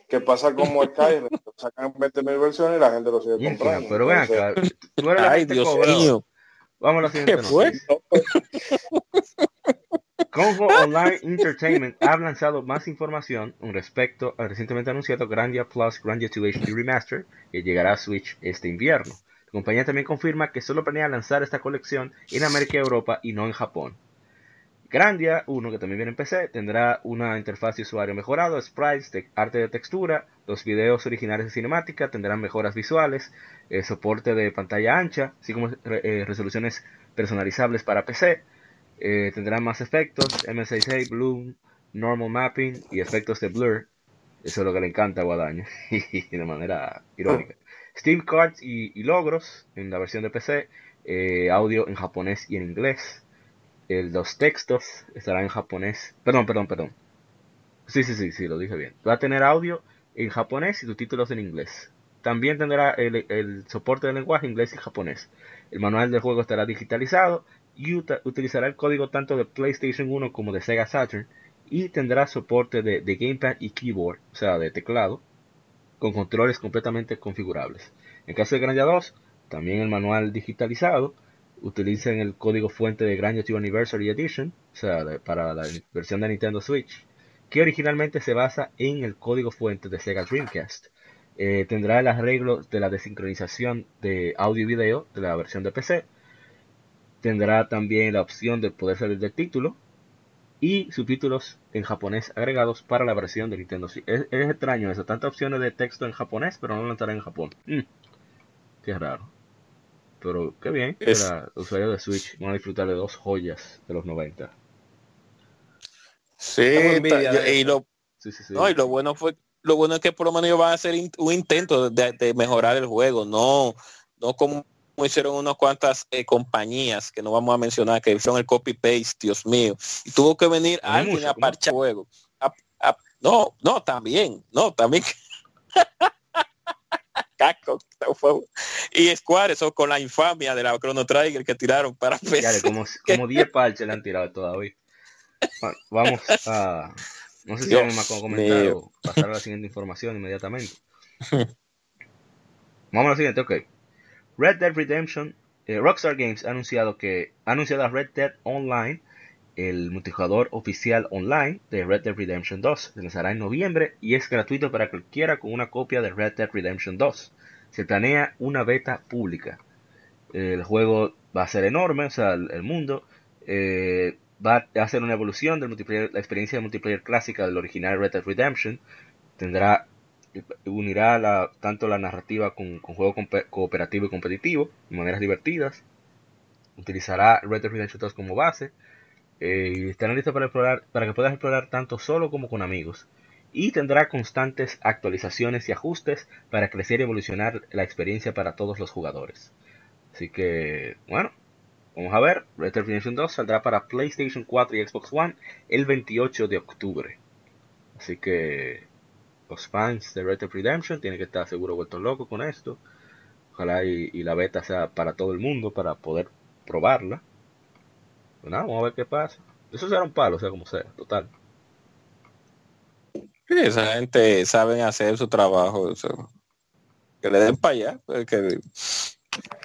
Que pasa como (laughs) Skyrim, sacan 20 mil versiones y la gente lo sigue comprando. pero ven acá, tú eres ay Dios mío Vamos a la siguiente ¿Qué fue? (laughs) Congo Online Entertainment ha lanzado más información respecto al recientemente anunciado Grandia Plus Grandia 2 HD Remaster que llegará a Switch este invierno. La compañía también confirma que solo planea lanzar esta colección en América y Europa y no en Japón. Grandia 1, que también viene en PC, tendrá una interfaz de usuario mejorado, sprites, de arte de textura, los videos originales de cinemática tendrán mejoras visuales, eh, soporte de pantalla ancha, así como eh, resoluciones personalizables para PC, eh, tendrán más efectos, MSI Bloom, Normal Mapping y efectos de blur. Eso es lo que le encanta a Guadaña, (laughs) de manera irónica. Steam Cards y, logros en la versión de PC, eh, audio en japonés y en inglés. Los textos estarán en japonés. Perdón, perdón, perdón. Sí, sí, sí, sí, lo dije bien. Va a tener audio en japonés y subtítulos en inglés. También tendrá el, el soporte de lenguaje inglés y japonés. El manual del juego estará digitalizado utilizará el código tanto de PlayStation 1 como de Sega Saturn y tendrá soporte de, de gamepad y keyboard, o sea, de teclado, con controles completamente configurables. En caso de Granja 2, también el manual digitalizado, utilizan el código fuente de Granja 2 Anniversary Edition, o sea, para la versión de Nintendo Switch, que originalmente se basa en el código fuente de Sega Dreamcast. Eh, tendrá el arreglo de la desincronización de audio y video de la versión de PC. Tendrá también la opción de poder salir del título y subtítulos en japonés agregados para la versión de Nintendo Switch. Es, es extraño eso, tantas opciones de texto en japonés, pero no lo estará en Japón. Mm, qué raro. Pero qué bien, que Es- los usuarios de Switch van a disfrutar de dos joyas de los 90. Sí, de y lo, Sí, sí, sí. no, y lo bueno fue, lo bueno es que por lo menos ellos van a hacer in- un intento de, de mejorar el juego, no, no como hicieron unas cuantas eh, compañías que no vamos a mencionar que son el copy paste, Dios mío, y tuvo que venir Hay alguien mucho, a parchar juego. A- a- no, no, también, no, también. (laughs) Fue- y Square, eso con la infamia de la Chrono Trigger que tiraron para como, como 10 parches le han tirado todavía. Va- Vamos a... No sé si más con comentar mío. o pasar a la siguiente información inmediatamente. Vamos a la siguiente, ok. Red Dead Redemption, eh, Rockstar Games ha anunciado que ha anunciado a Red Dead Online, el multijugador oficial online de Red Dead Redemption 2. Se lanzará en noviembre y es gratuito para cualquiera con una copia de Red Dead Redemption 2. Se planea una beta pública. El juego va a ser enorme, o sea, el, mundo eh, va a hacer una evolución multiplayer, la experiencia de multiplayer clásica del original Red Dead Redemption. Tendrá unirá la, tanto la narrativa con, juego cooperativo y competitivo de maneras divertidas. Utilizará Red Dead Redemption 2 como base. eh, y estará listo para explorar, para que puedas explorar tanto solo como con amigos. Y tendrá constantes actualizaciones y ajustes para crecer y evolucionar la experiencia para todos los jugadores. Así que, bueno, vamos a ver. Red Dead Redemption 2 saldrá para PlayStation 4 y Xbox One el 28 de octubre. Así que los fans de Red Dead Redemption tienen que estar seguro vueltos locos con esto. Ojalá y, la beta sea para todo el mundo para poder probarla. Pues nada, vamos a ver qué pasa. Eso será un palo, sea como sea, total. Sí, esa gente saben hacer su trabajo. Que le den para allá. pues, que-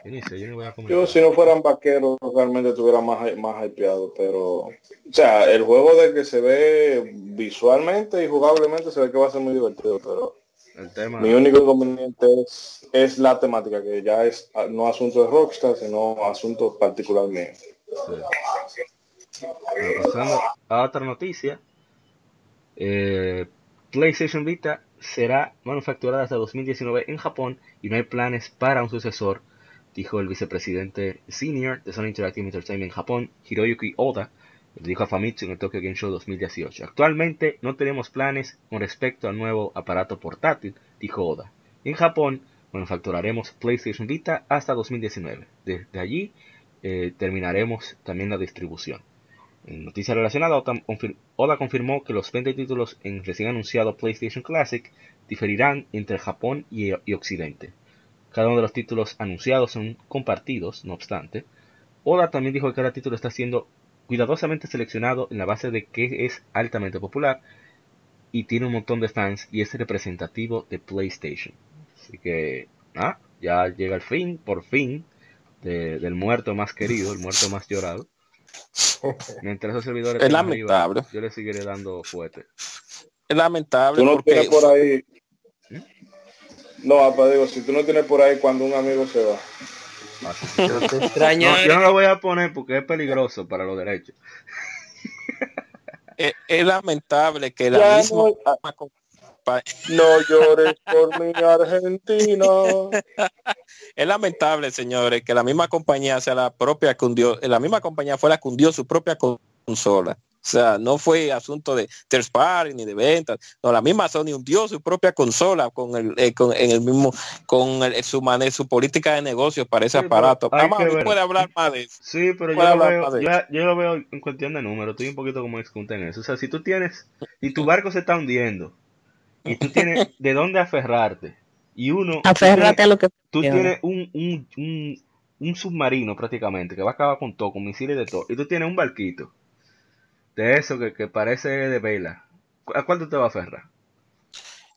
Yo voy a si no fueran vaqueros realmente estuviera más, más hypeado, pero o sea, el juego de que se ve visualmente y jugablemente se ve que va a ser muy divertido, pero El tema. mi único inconveniente es, es la temática, que ya es ah, no asunto de Rockstar, sino asunto particular mío. Sí. Bueno, pasando a otra noticia. eh, PlayStation Vita será manufacturada hasta 2019 en Japón y no hay planes para un sucesor, dijo el vicepresidente senior de Sony Interactive Entertainment en Japón, Hiroyuki Oda, dijo a Famitsu en el Tokyo Game Show 2018. Actualmente no tenemos planes con respecto al nuevo aparato portátil, dijo Oda. En Japón manufacturaremos PlayStation Vita hasta 2019. Desde allí eh, terminaremos también la distribución. En noticia relacionada, Oda, confir- Oda confirmó que los 20 títulos en recién anunciado PlayStation Classic diferirán entre Japón y Occidente. Cada uno de los títulos anunciados son compartidos, no obstante. Oda también dijo que cada título está siendo cuidadosamente seleccionado en la base de que es altamente popular y tiene un montón de fans y es representativo de PlayStation. Así que, ah, ya llega el fin, por fin, de- del muerto más querido, el muerto más llorado. (laughs) Mientras esos servidores Es estén arriba, lamentable. yo le seguiré dando fuerte. Es lamentable Tú no porque tienes por ahí... No, apa, digo, si tú no tienes por ahí cuando un amigo se va. Así. Yo te extraño. No, yo no lo voy a poner porque es peligroso para los derechos. es, es lamentable que la Ya misma no- No llores por mi Argentina. (laughs) es lamentable, señores, que la misma compañía sea la propia que hundió, la misma compañía fue la que hundió su propia consola. O sea, no fue asunto de third party ni de ventas. No, la misma Sony hundió su propia consola con el, eh, con, en el mismo, con el- su mane- su política de negocios para ese Sí, aparato. hay Vamos, que ver. puede hablar más de eso. Sí, pero yo lo, veo, yo, yo lo veo en cuestión de número. Estoy un poquito como excunta en eso. O sea, si tú tienes, si tu barco se está hundiendo y tú tienes (laughs) de dónde aferrarte y uno, Aférrate a lo que Tú tienes un, un, un, un submarino prácticamente que va a acabar con todo, con misiles de todo. Y tú tienes un barquito de eso que, que parece de vela. ¿A cuál tú te vas a aferrar?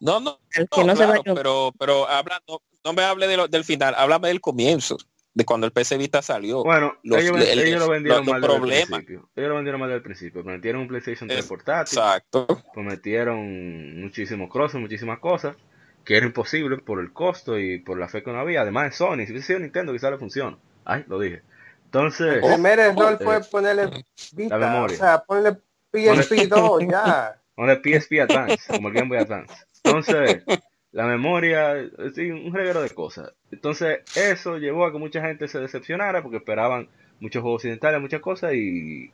No, no, El que no, no se pero, pero habla, no, no me hable de lo- del final, háblame del comienzo, de cuando el PC Vita salió. Bueno, Los- ellos, el- ellos lo vendieron los- los mal desde el principio. Ellos lo vendieron mal desde el principio. Prometieron un PlayStation 3 Es- portátil. Exacto. Prometieron muchísimos crosses, muchísimas cosas. Que era imposible por el costo y por la fe que no había. Además de Sony. Si hubiese sido Nintendo quizás le funciona. Ay, lo dije. Entonces... El primer error fue ponerle Vita, la memoria. o sea, ponle PSP 2 ya. (laughs) De PSP Advance, como el Game Boy Advance. Entonces, la memoria, sí, un reguero de cosas. Entonces, eso llevó a que mucha gente se decepcionara porque esperaban muchos juegos occidentales, muchas cosas y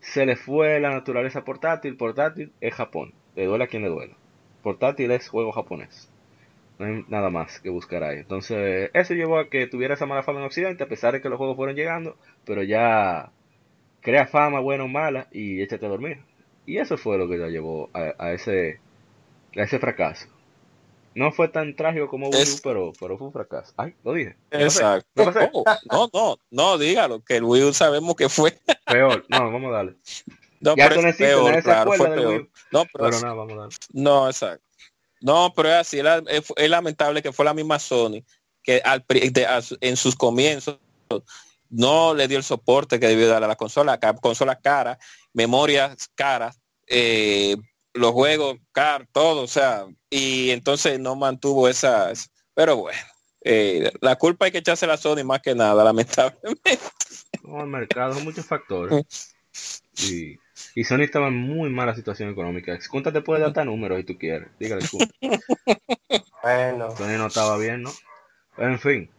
se le fue la naturaleza portátil. Portátil es Japón, le duele a quien le duele. Portátil es juego japonés. No hay nada más que buscar ahí. Entonces, eso llevó a que tuviera esa mala fama en Occidente, a pesar de que los juegos fueron llegando, pero ya crea fama buena o mala y échate a dormir. Y eso fue lo que lo llevó a, a ese, a ese fracaso. No fue tan trágico como Wii U, pero, pero fue un fracaso. Ay, lo dije. No Exacto. no no, no, no, dígalo, que el Wii U sabemos que fue. Peor. No, vamos a darle. No, Ya pero es peor, claro, fue peor. No, pero Pero nada, vamos a darle. no, exacto. No, pero es así, es, es lamentable que fue la misma Sony que al, de- a en sus comienzos no le dio el soporte que debió dar a la consola, consola cara, memorias caras, eh, los juegos caros, todo, o sea, y entonces no mantuvo esas, pero bueno, eh, la culpa hay que echarse la Sony más que nada, (laughs) lamentablemente. No, el mercado, muchos factores. (laughs) Y, y Sony estaba en muy mala situación económica. Kunta te puede dar hasta números si tú quieres. Dígale, Kunta. (laughs) Bueno, Sony no estaba bien, ¿no? En fin,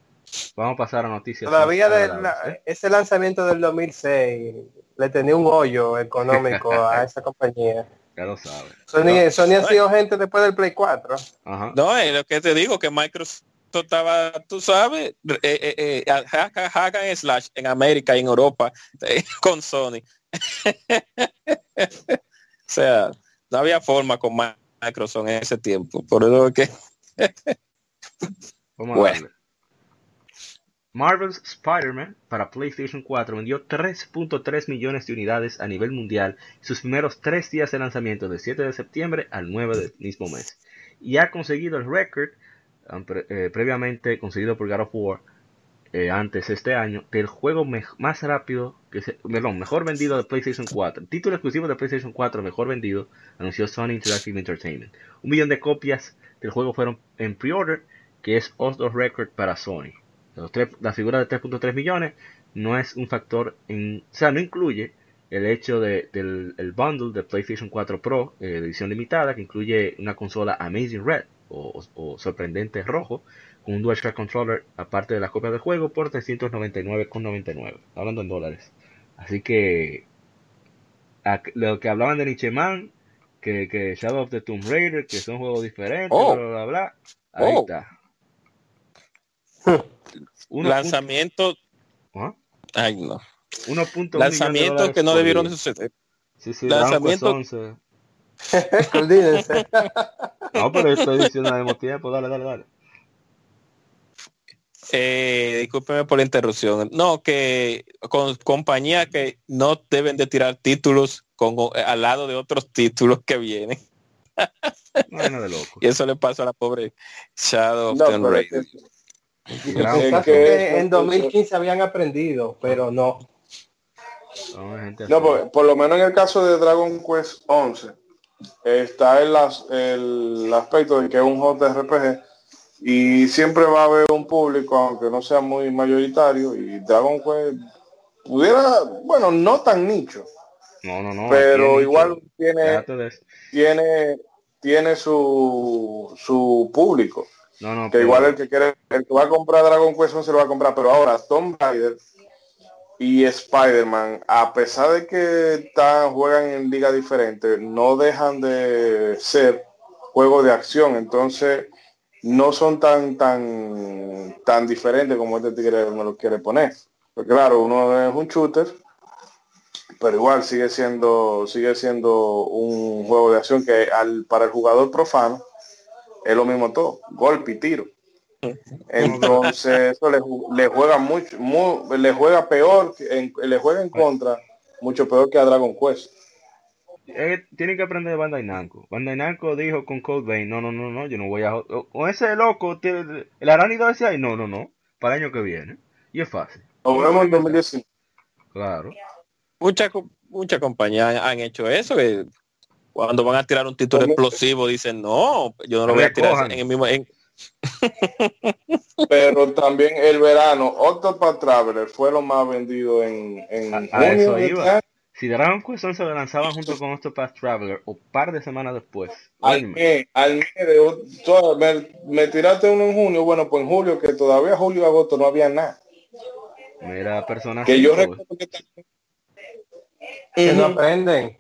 vamos a pasar a noticias. todavía de la- ¿eh? ese lanzamiento del 2006 le tenía un hoyo económico (laughs) a esa compañía. Ya lo sabes. Sony, Sony ha sido gente después del Play 4. Ajá. No, es lo que te digo, que Microsoft estaba, tú sabes, eh, eh, eh, and slash en América y en Europa eh, con Sony. (laughs) o sea, no había forma con Microsoft en ese tiempo. Por eso es que (laughs) Vamos a Bueno. darle. Marvel's Spider-Man para PlayStation 4 vendió 3.3 millones de unidades a nivel mundial en sus primeros tres días de lanzamiento del 7 de septiembre al 9 del mismo mes. Y ha conseguido el récord um, eh, previamente conseguido por God of War eh, antes este año del juego más rápido, que se, perdón, mejor vendido de PlayStation 4. Título exclusivo de PlayStation 4 mejor vendido, anunció Sony Interactive Entertainment. Un millón de copias del juego fueron en pre-order, que es otro record para Sony. Los tres- la figura de 3.3 millones no es un factor, en, o sea, no incluye el hecho de- del el bundle de PlayStation 4 Pro, eh, edición limitada, que incluye una consola Amazing Red o sorprendente rojo, con un DualShock Controller aparte de la copia del juego por 399,99, hablando en dólares. Así que a- lo que hablaban de Nicheman, que, que Shadow of the Tomb Raider, que son juegos diferentes, Oh. bla, bla, bla, ahí Oh. está. (laughs) Uno lanzamiento, punto- Ajá. ay no, 1.1 millón de lanzamientos dólares que no debieron de suceder. Sí, sí, lanzamiento- 11. Coordínense. (laughs) (laughs) No, pero estoy diciendo al mismo tiempo, dale, dale, dale. Eh, discúlpeme por la interrupción. No, que con compañías que no deben de tirar títulos con, eh, al lado de otros títulos que vienen. No hay nada de loco. Y eso le pasó a la pobre Shadow of No, pero es Raider. que- en 2015 habían aprendido, pero no. No, por, por lo menos en el caso de Dragon Quest 11 está el, el aspecto de que es un JRPG y siempre va a haber un público, aunque no sea muy mayoritario, y Dragon Quest pudiera, bueno, no tan nicho, No, no, no. pero igual tiene, tiene, tiene su, su público. No, no, que pero- igual el que quiere, el que va a comprar Dragon Quest 11 lo va a comprar, pero ahora Tomb Raider y Spider-Man, a pesar de que están, juegan en ligas diferentes, no dejan de ser juegos de acción, entonces no son tan tan tan diferentes como este tigre me lo quiere poner. Porque claro, uno es un shooter, pero igual sigue siendo sigue siendo un juego de acción que al para el jugador profano es lo mismo todo, golpe y tiro. Entonces eso le, le juega mucho, mu- le juega peor, le juega en contra, mucho peor que a Dragon Quest. Eh, tienen que aprender de Bandai Namco. Bandai Namco dijo con Code Vein, no, no, no, no, yo no voy a... O, ese loco, tiene- el aránido ahí, no, no, no, para el año que viene. Y es fácil. Nos vemos en 2019. Claro. Muchas muchas compañías han, han hecho eso, que cuando van a tirar un título explosivo dicen, no, yo no lo voy a tirar en el mismo... en- Pero también el verano, Octopath Traveler fue lo más vendido en, en A- a junio eso iba. este año. Si Dragon Quest 11 lo lanzaban junto con Octopath Traveler o par de semanas después, Al mes, al mes de me, me tiraste uno en junio, bueno, pues en julio, que todavía julio y agosto no había nada. mira personas Que yo 5, recuerdo que también- Que no aprenden.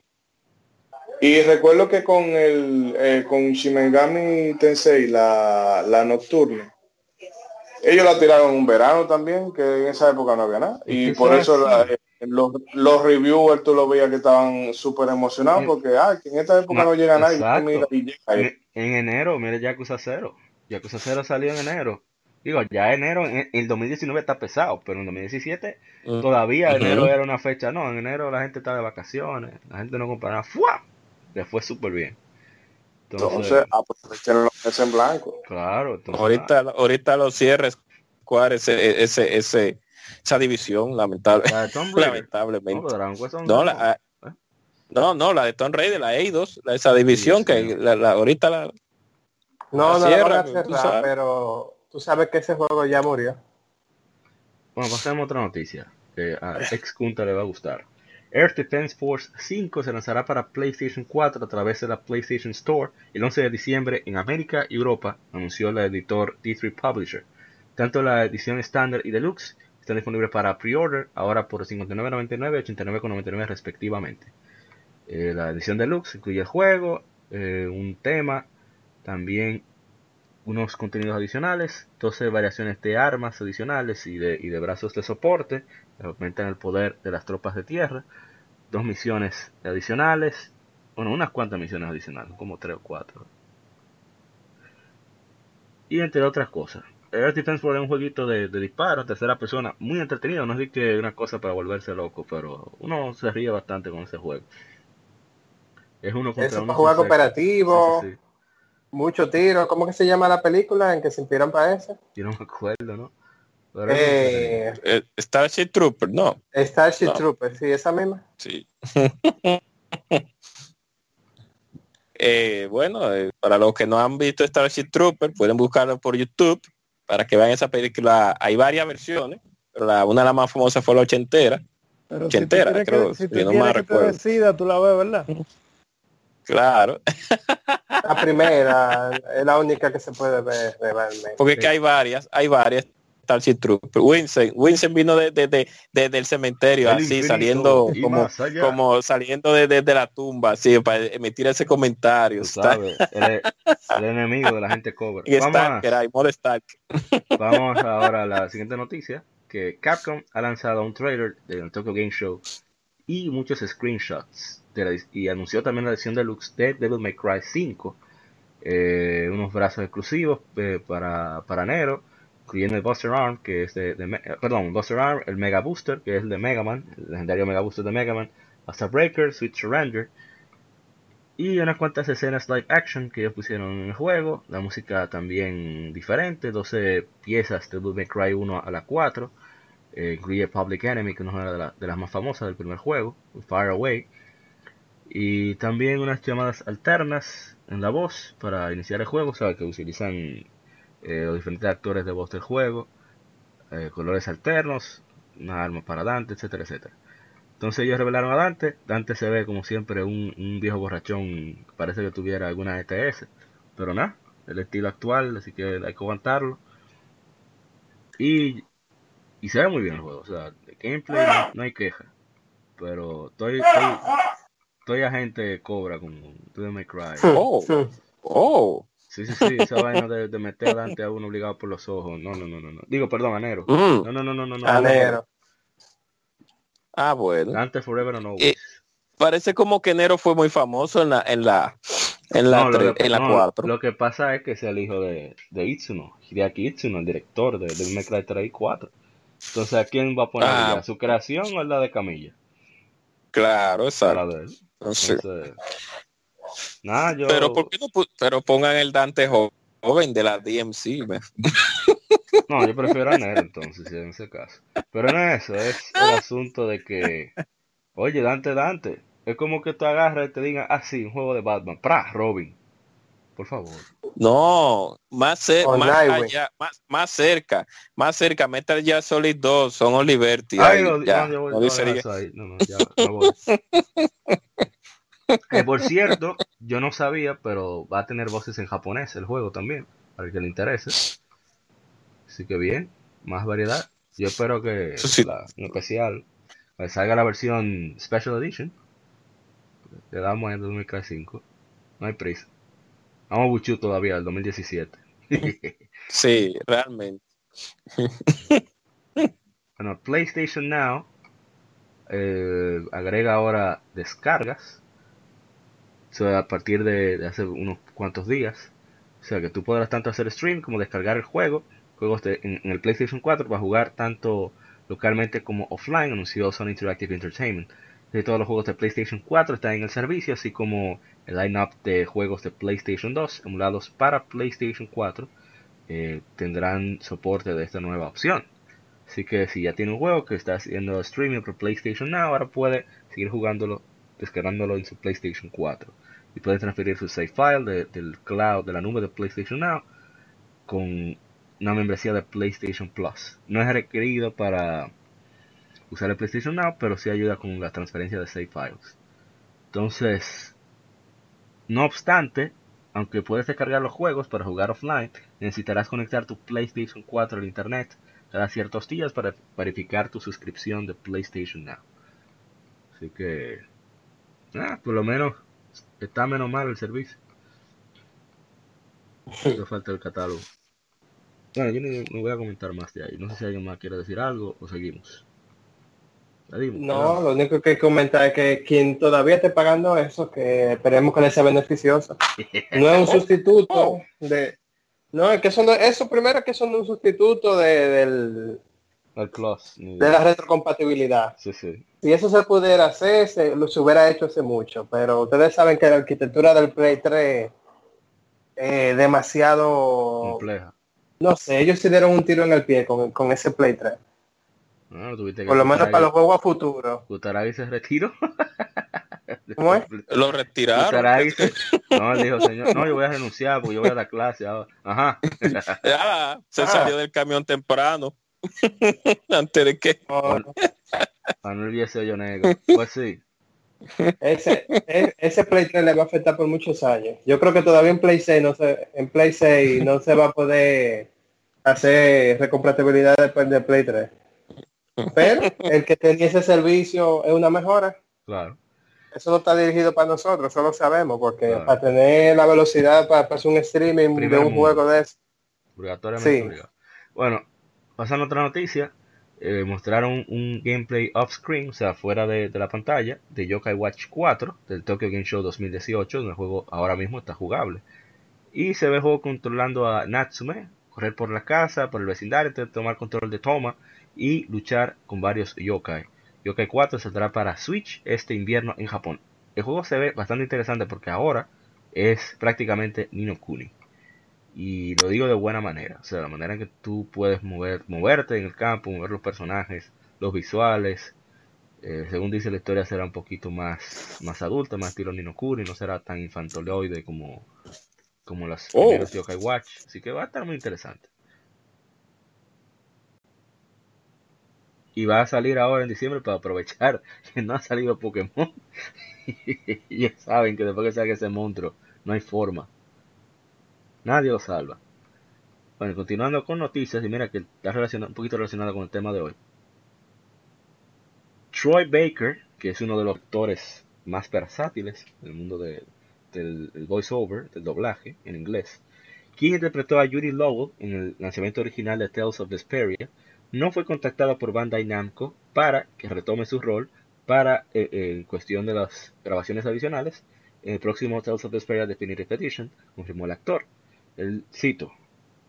Y recuerdo que con el eh, con Shimengami Tensei, la, la nocturna, ellos la tiraron en un verano también, que en esa época no había nada. Y por es eso la- eh, los, los reviewers tú lo veías que estaban súper emocionados Sí. porque ah, que en esta época Ma- no llega nadie. exacto. Mira, y llega en, en enero, mire Yakuza 0. Yakuza 0 salió en enero. Digo, ya enero, en el 2019 está pesado, pero en 2017 Mm. todavía Ujú. enero era una fecha. No, en enero la gente está de vacaciones, la gente no compra nada. ¡Fua! Le fue súper bien. Entonces, los meses en blanco. claro, entonces, Ahorita, ahorita los cierres, ¿cuál ese, ese, ese, esa división, lamentable, la. (laughs) No, lamentablemente. pero Dragon Quest son- No, la, no, no, la de Tomb Raider, la E2, la, esa división Sí, que la, la- ahorita la, No, La no la cierra, van a tú cerrar, sabes. pero tú sabes que ese juego ya murió. Bueno, pasemos a otra noticia que a ex Kunta le va a gustar. Earth Defense Force 5 se lanzará para PlayStation 4 a través de la PlayStation Store el 11 de diciembre en América y Europa, anunció la editor D3 Publisher. Tanto la edición estándar y deluxe están disponibles para pre-order ahora por 59.99 y 89.99 respectivamente. Eh, la edición deluxe incluye el juego, eh, un tema, también unos contenidos adicionales, 12 variaciones de armas adicionales y de, y de brazos de soporte, que aumentan el poder de las tropas de tierra, dos misiones adicionales, bueno, unas cuantas misiones adicionales, como tres o cuatro. Y entre otras cosas. Air Defense Force es un jueguito de, de disparo, tercera persona, muy entretenido, no es que una cosa para volverse loco, pero uno se ríe bastante con ese juego. Es uno contra Eso uno. para jugar sin sexo. cooperativo, Sí, sí, sí. mucho tiro. ¿Cómo que se llama la película en que se inspiran para eso? Yo no me acuerdo, ¿no? Entretenido. Eh, eh, Starship Trooper, no, Starship No. Troopers, sí, esa misma. sí. (laughs) Eh, bueno, eh, para los que no han visto Starship Trooper, pueden buscarlo por YouTube para que vean esa película. Hay varias versiones, pero la, una de las más famosas fue la ochentera. Pero Ochentera, si creo, que, si tú si no mal que te recuerdo. decida, tú la ves, ¿verdad? Claro, La primera es la única que se puede ver realmente. porque es que hay varias, hay varias Starship Trooper. Winston, Winston vino de, de- de- de- del cementerio, así infinito saliendo y como, como saliendo de, de- de la tumba, así para emitir ese comentario. Sabes, (laughs) el enemigo de la gente cobra. y Vamos, a- hay modo Stark. vamos (laughs) ahora a la siguiente noticia, que Capcom ha lanzado un trailer del Tokyo Game Show y muchos screenshots de la- y anunció también la edición deluxe de Devil May Cry 5, eh, unos brazos exclusivos eh, para, para Nero, incluyendo el Buster Arm, que es de, de eh, perdón, Buster Arm, el Mega Booster, que es el de Mega Man, el legendario Mega Booster de Mega Man, hasta Breaker, Sweet Surrender, y unas cuantas escenas live action que ellos pusieron en el juego. La música también diferente, 12 piezas de Devil Cry 1 a la 4. eh, incluye Public Enemy, que es una de, la- de las más famosas del primer juego, Fire Away. Y también unas llamadas alternas en la voz para iniciar el juego, sabes que utilizan eh, los diferentes actores de voz del juego, eh, colores alternos, una arma para Dante, etcétera, etcétera. Entonces ellos revelaron a Dante. Dante se ve como siempre un, un viejo borrachón, parece que tuviera alguna ETS. Pero nada, el estilo actual, así que hay que aguantarlo. Y, y se ve muy bien el juego, o sea, de gameplay no, no hay queja. Pero estoy, estoy, estoy agente cobra con Devil May Cry. Oh, oh. Sí, sí, sí, esa vaina de, de meter a Dante a uno obligado por los ojos. No, no, no, no. no. Digo, perdón, a Nero. Mm. No, no, no, no, no. no, Anero. Ah, bueno. Dante Forever and Always. Eh, Parece como que Nero fue muy famoso en la en la en la No, lo tre- que- en la no, 4. Lo que pasa es que es el hijo de, de Itsuno, Hideaki Itsuno, el director de May Cry 3 y 4. Entonces, ¿a quién va a poner Ah. ya? ¿Su creación o la de Camilla? Claro, La exacto. de él. Entonces, Yo... pero ¿por qué no pero pongan el Dante jo- joven de la DMC? me- No, yo prefiero a Nero entonces, si en ese caso. Pero no es eso, es el asunto de que, oye, Dante, Dante, es como que tú agarras y te digan, ah, sí, un juego de Batman, ¡pra! Robin. por favor. No, más, cer- O más allá, más, más cerca, más cerca, Metal Gear Solid 2, son of Liberty. Ay, ahí, no, ya, no, yo voy- no no, dice deja que- eso ahí. No, no, ya, no voy. (laughs) Eh, por (laughs) cierto, yo no sabía, pero va a tener voces en japonés el juego también, para el que le interese. Así que bien, más variedad. Yo espero que sí. la- en especial salga la versión Special Edition. Le damos en 2005. No hay prisa. Vamos a Buchu todavía, el 2017. (laughs) Sí, realmente. (laughs) Bueno, PlayStation Now eh, agrega ahora descargas. A partir de, hace unos cuantos días. O sea, que tú podrás tanto hacer stream como descargar el juego. Juegos de- en, en el PlayStation 4 para jugar tanto localmente como offline, anunció Sony Interactive Entertainment. De todos los juegos de PlayStation 4 están en el servicio, así como el line-up de juegos de PlayStation 2 emulados para PlayStation 4 eh, tendrán soporte de esta nueva opción. Así que si ya tiene un juego que está haciendo streaming por PlayStation Now, ahora puede seguir jugándolo, descargándolo en su PlayStation 4. Y puede transferir su save file de- del cloud, de la nube de PlayStation Now, con una membresía de PlayStation Plus. No es requerido para usar el PlayStation Now, pero sí ayuda con la transferencia de save files. Entonces, no obstante, aunque puedes descargar los juegos para jugar offline, necesitarás conectar tu PlayStation 4 al internet cada ciertos días para verificar tu suscripción de PlayStation Now. Así que, ah, por lo menos está menos mal el servicio. Solo falta el catálogo. Bueno, yo no voy a comentar más de ahí. No sé si alguien más quiere decir algo o seguimos. Seguimos. No, lo único que comentar es que quien todavía esté pagando eso, que esperemos que le sea beneficioso. No es un (laughs) sustituto de... No, es que eso, no, eso primero es que no es un sustituto de, del- El Plus. de la retrocompatibilidad. Sí, sí. Si eso se pudiera hacer, se, lo se hubiera hecho hace mucho, pero ustedes saben que la arquitectura del Play 3 es demasiado... Compleja. No sé, ellos se dieron un tiro en el pie con, con ese Play 3. No, tuviste que Por lo menos para los juegos a futuro. Kutaragi se retiró. (laughs) ¿Cómo es? Lo retiraron. Kutaragi se- No, él dijo, señor, no, yo voy a renunciar porque yo voy a dar clase ahora. Ajá. (laughs) Ya, se Ah. salió del camión temprano. Antes de que. No, Manuel Viese Hoyo Negro. Pues sí. ese, e- ese Play 3 le va a afectar por muchos años. Yo creo que todavía en Play 6 no se, en Play 6 no se va a poder hacer recompatibilidad después de Play 3. Pero el que tenía ese servicio es una mejora. Claro. Eso no está dirigido para nosotros, eso lo sabemos, porque Claro. para tener la velocidad para, para hacer un streaming Primer de un mundo. juego de eso. Obligatoriamente Sí. obligado. Bueno, pasando a otra noticia. eh, mostraron un gameplay off-screen, o sea, fuera de, la pantalla, de Yokai Watch 4, del Tokyo Game Show 2018, donde el juego ahora mismo está jugable. Y se ve el juego controlando a Natsume, correr por la casa, por el vecindario, tomar control de Toma y luchar con varios yokai. Yokai 4 saldrá para Switch este invierno en Japón. El juego se ve bastante interesante porque ahora es prácticamente Nino Kuni. Y lo digo de buena manera, o sea, la manera en que tú puedes mover, moverte en el campo, mover los personajes, los visuales. eh, según dice la historia será un poquito más, más adulta, más estilo Nino Kuni, no será tan infantiloide como, como las Oh. primeras Yokai Watch. Así que va a estar muy interesante. Y va a salir ahora en diciembre para aprovechar (laughs) que no ha salido Pokémon. (laughs) y ya saben que después que salga ese monstruo, no hay forma. Nadie lo salva. Bueno, continuando con noticias, y mira que está relacionado, un poquito relacionado con el tema de hoy. Troy Baker, que es uno de los actores más versátiles del mundo de- del, voiceover, del doblaje en inglés, quien interpretó a Yuri Lowell en el lanzamiento original de Tales of Vesperia, no fue contactado por Bandai Namco para que retome su rol para eh, cuestión de las grabaciones adicionales en el próximo Tales of Vesperia Definitive Edition, confirmó el actor. El cito,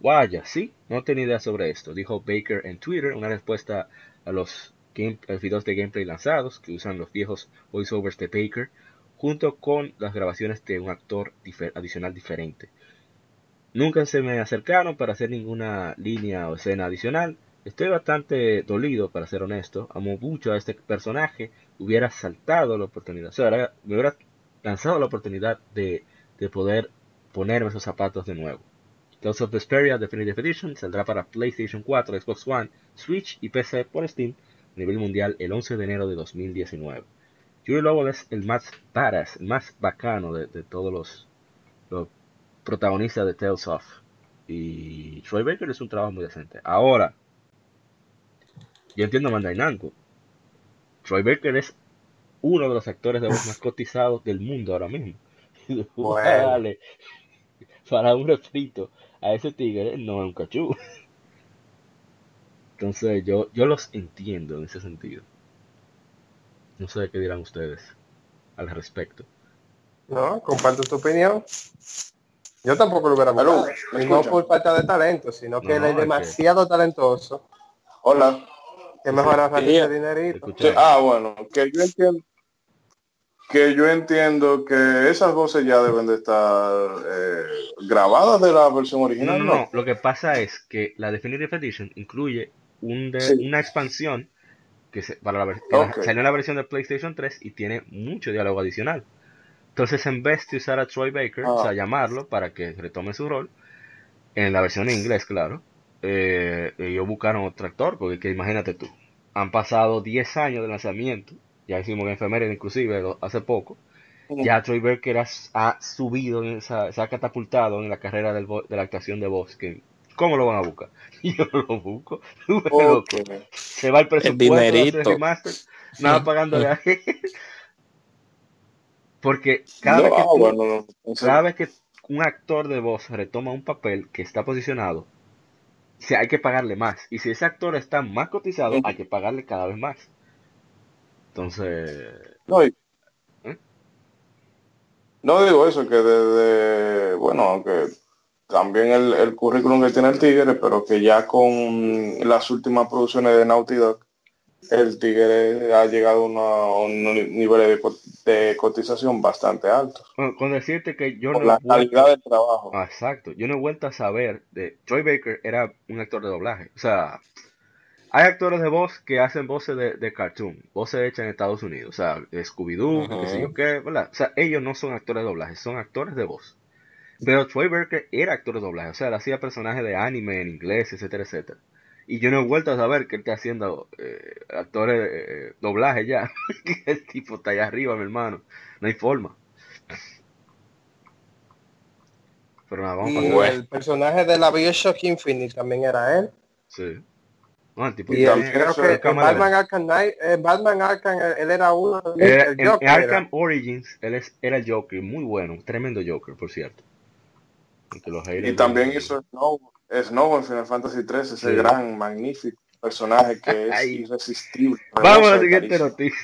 Vaya, sí, no tenía idea sobre esto, dijo Baker en Twitter, una respuesta a los, game- videos de gameplay lanzados que usan los viejos voiceovers de Baker, junto con las grabaciones de un actor adicional diferente. Nunca se me acercaron para hacer ninguna línea o escena adicional. Estoy bastante dolido, para ser honesto. Amo mucho a este personaje. Hubiera saltado la oportunidad. O sea, me hubiera lanzado la oportunidad de poder ponerme esos zapatos de nuevo. Tales of Vesperia Definitive Edition saldrá para PlayStation 4, Xbox One, Switch y PC por Steam a nivel mundial el 11 de enero de 2019. Yuri Lobo es el más badass, el más bacano de, de todos los, los protagonistas de Tales of. Y Troy Baker es un trabajo muy decente. Ahora, yo entiendo a Bandai Namco. Troy Baker es uno de los actores de voz más (laughs) cotizados del mundo ahora mismo. Bueno. (laughs) Dale, para un refrito a ese tigre no es un cachú. Entonces yo, yo los entiendo en ese sentido. No sé qué dirán ustedes al respecto. No, comparto tu opinión. Yo tampoco lo hubiera. ¿me Y no por falta de talento, sino que No, él es demasiado talentoso. Hola. Que mejor ahorrar ese dinerito. Escucha, Sí, ah, bueno, que yo entiendo que yo entiendo que esas voces ya deben de estar eh, grabadas de la versión no, original, no, ¿no? lo que pasa es que la Definitive Edition incluye un de- Sí. una expansión que, se, para la, que la- Ok. salió en la versión de PlayStation 3 y tiene mucho diálogo adicional. Entonces, en vez de usar a Troy Baker, Ah. o sea, llamarlo para que retome su rol, en la versión en inglés, claro, eh, ellos buscaron otro actor, porque que imagínate tú, han pasado 10 años de lanzamiento, ya hicimos en efeméride inclusive lo- hace poco, ya Troy Baker ha, ha subido, en esa, se ha catapultado en la carrera del de la actuación de voz, que ¿cómo lo van a buscar? (laughs) Yo no lo busco, (laughs) se va el presupuesto dinerito. remaster, nada pagándole a él. (laughs) Porque cada, vez que tú- bueno, no. Entonces, cada vez que un actor de voz retoma un papel que está posicionado, se- hay que pagarle más. Y si ese actor está más cotizado, hay que pagarle cada vez más. Entonces, no, y- ¿Eh? no digo eso, que desde, bueno, aunque también el, el currículum que tiene el Tigre, pero que ya con las últimas producciones de Naughty Dog, el Tigre ha llegado a una- a un nivel de, co- de cotización bastante alto. con, con decirte que yo no la he vuelto- calidad del trabajo. Ah, exacto. Yo no he vuelto a saber de Troy Baker era un actor de doblaje. O sea, hay actores de voz que hacen voces de, de cartoon, voces hechas en Estados Unidos. O sea, Scooby-Doo, qué sé yo qué, ¿verdad? O sea, ellos no son actores de doblaje, son actores de voz. Pero Troy Baker era actor de doblaje, o sea, él hacía personajes de anime en inglés, etcétera, etcétera. Y yo no he vuelto a saber que él está haciendo eh, actores de eh, doblaje ya. (laughs) el tipo está allá arriba, mi hermano. No hay forma. Pero nada, vamos a Y pasar. el personaje de la Bioshock Infinite también era él. Sí. No, el tipo Y creo que Batman Arkham Knight, en Batman Arkham él, él era uno de Era- el en, Joker en era. Arkham Origins, él es, era el Joker, muy bueno, un tremendo Joker, por cierto. Y también hizo Snow, Snow en Final Fantasy 3, ese Sí. gran, magnífico personaje que (laughs) es Ay. irresistible. Vamos a la siguiente noticia.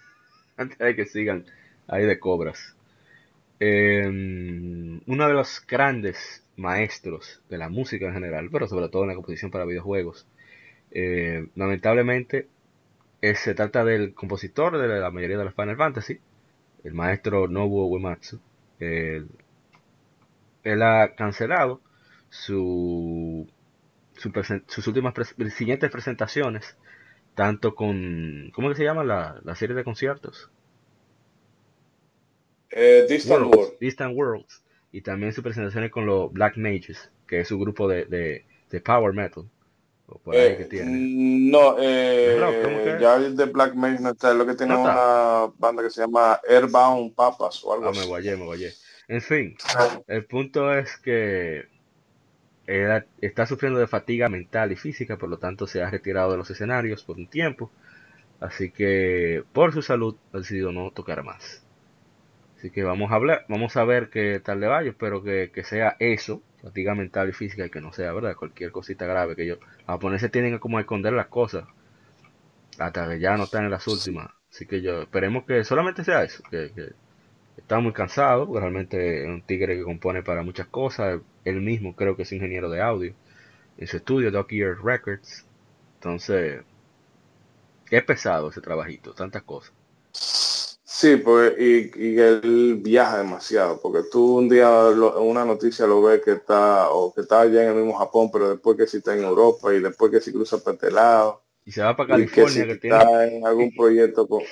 (laughs) Antes de que sigan ahí de cobras. Eh, uno de los grandes maestros de la música en general, pero sobre todo en la composición para videojuegos, eh, lamentablemente eh, se trata del compositor de la mayoría de los Final Fantasy, el maestro Nobuo Uematsu. Él, él ha cancelado su, sus últimas siguientes presentaciones tanto con ¿cómo que se llama la, la serie de conciertos? Eh, Distant Worlds, World. Distant Worlds y también sus presentaciones con los Black Mages que es su grupo de, de, de power metal o por ahí Eh, que tiene mm, no, eh, Rock, ¿cómo que es? ya el de Black Mage no está, lo que tiene No una banda que se llama Airbound Papas o algo ah, me así. guayé, me guayé en fin el punto es que está sufriendo de fatiga mental y física por lo tanto se ha retirado de los escenarios por un tiempo así que por su salud ha decidido no tocar más Así que vamos a hablar, vamos a ver qué tal le va. Yo espero que, que sea eso, fatiga mental y física, y que no sea, ¿verdad? Cualquier cosita grave que ellos, los japoneses tienen como esconder las cosas hasta que ya no están en las últimas. Así que yo esperemos que solamente sea eso, que, está muy cansado, porque realmente es un tigre que compone para muchas cosas. Él mismo creo que es ingeniero de audio en su estudio, Dog Ear Records. Entonces, es pesado ese trabajito, tantas cosas. Sí, porque, y, y él viaja demasiado, porque tú un día lo- una noticia lo ves que está, o que está allá en el mismo Japón, pero después que si está en Europa y después que si cruza para este lado, Y se va para que California, que tiene está en algún (laughs) proyecto con...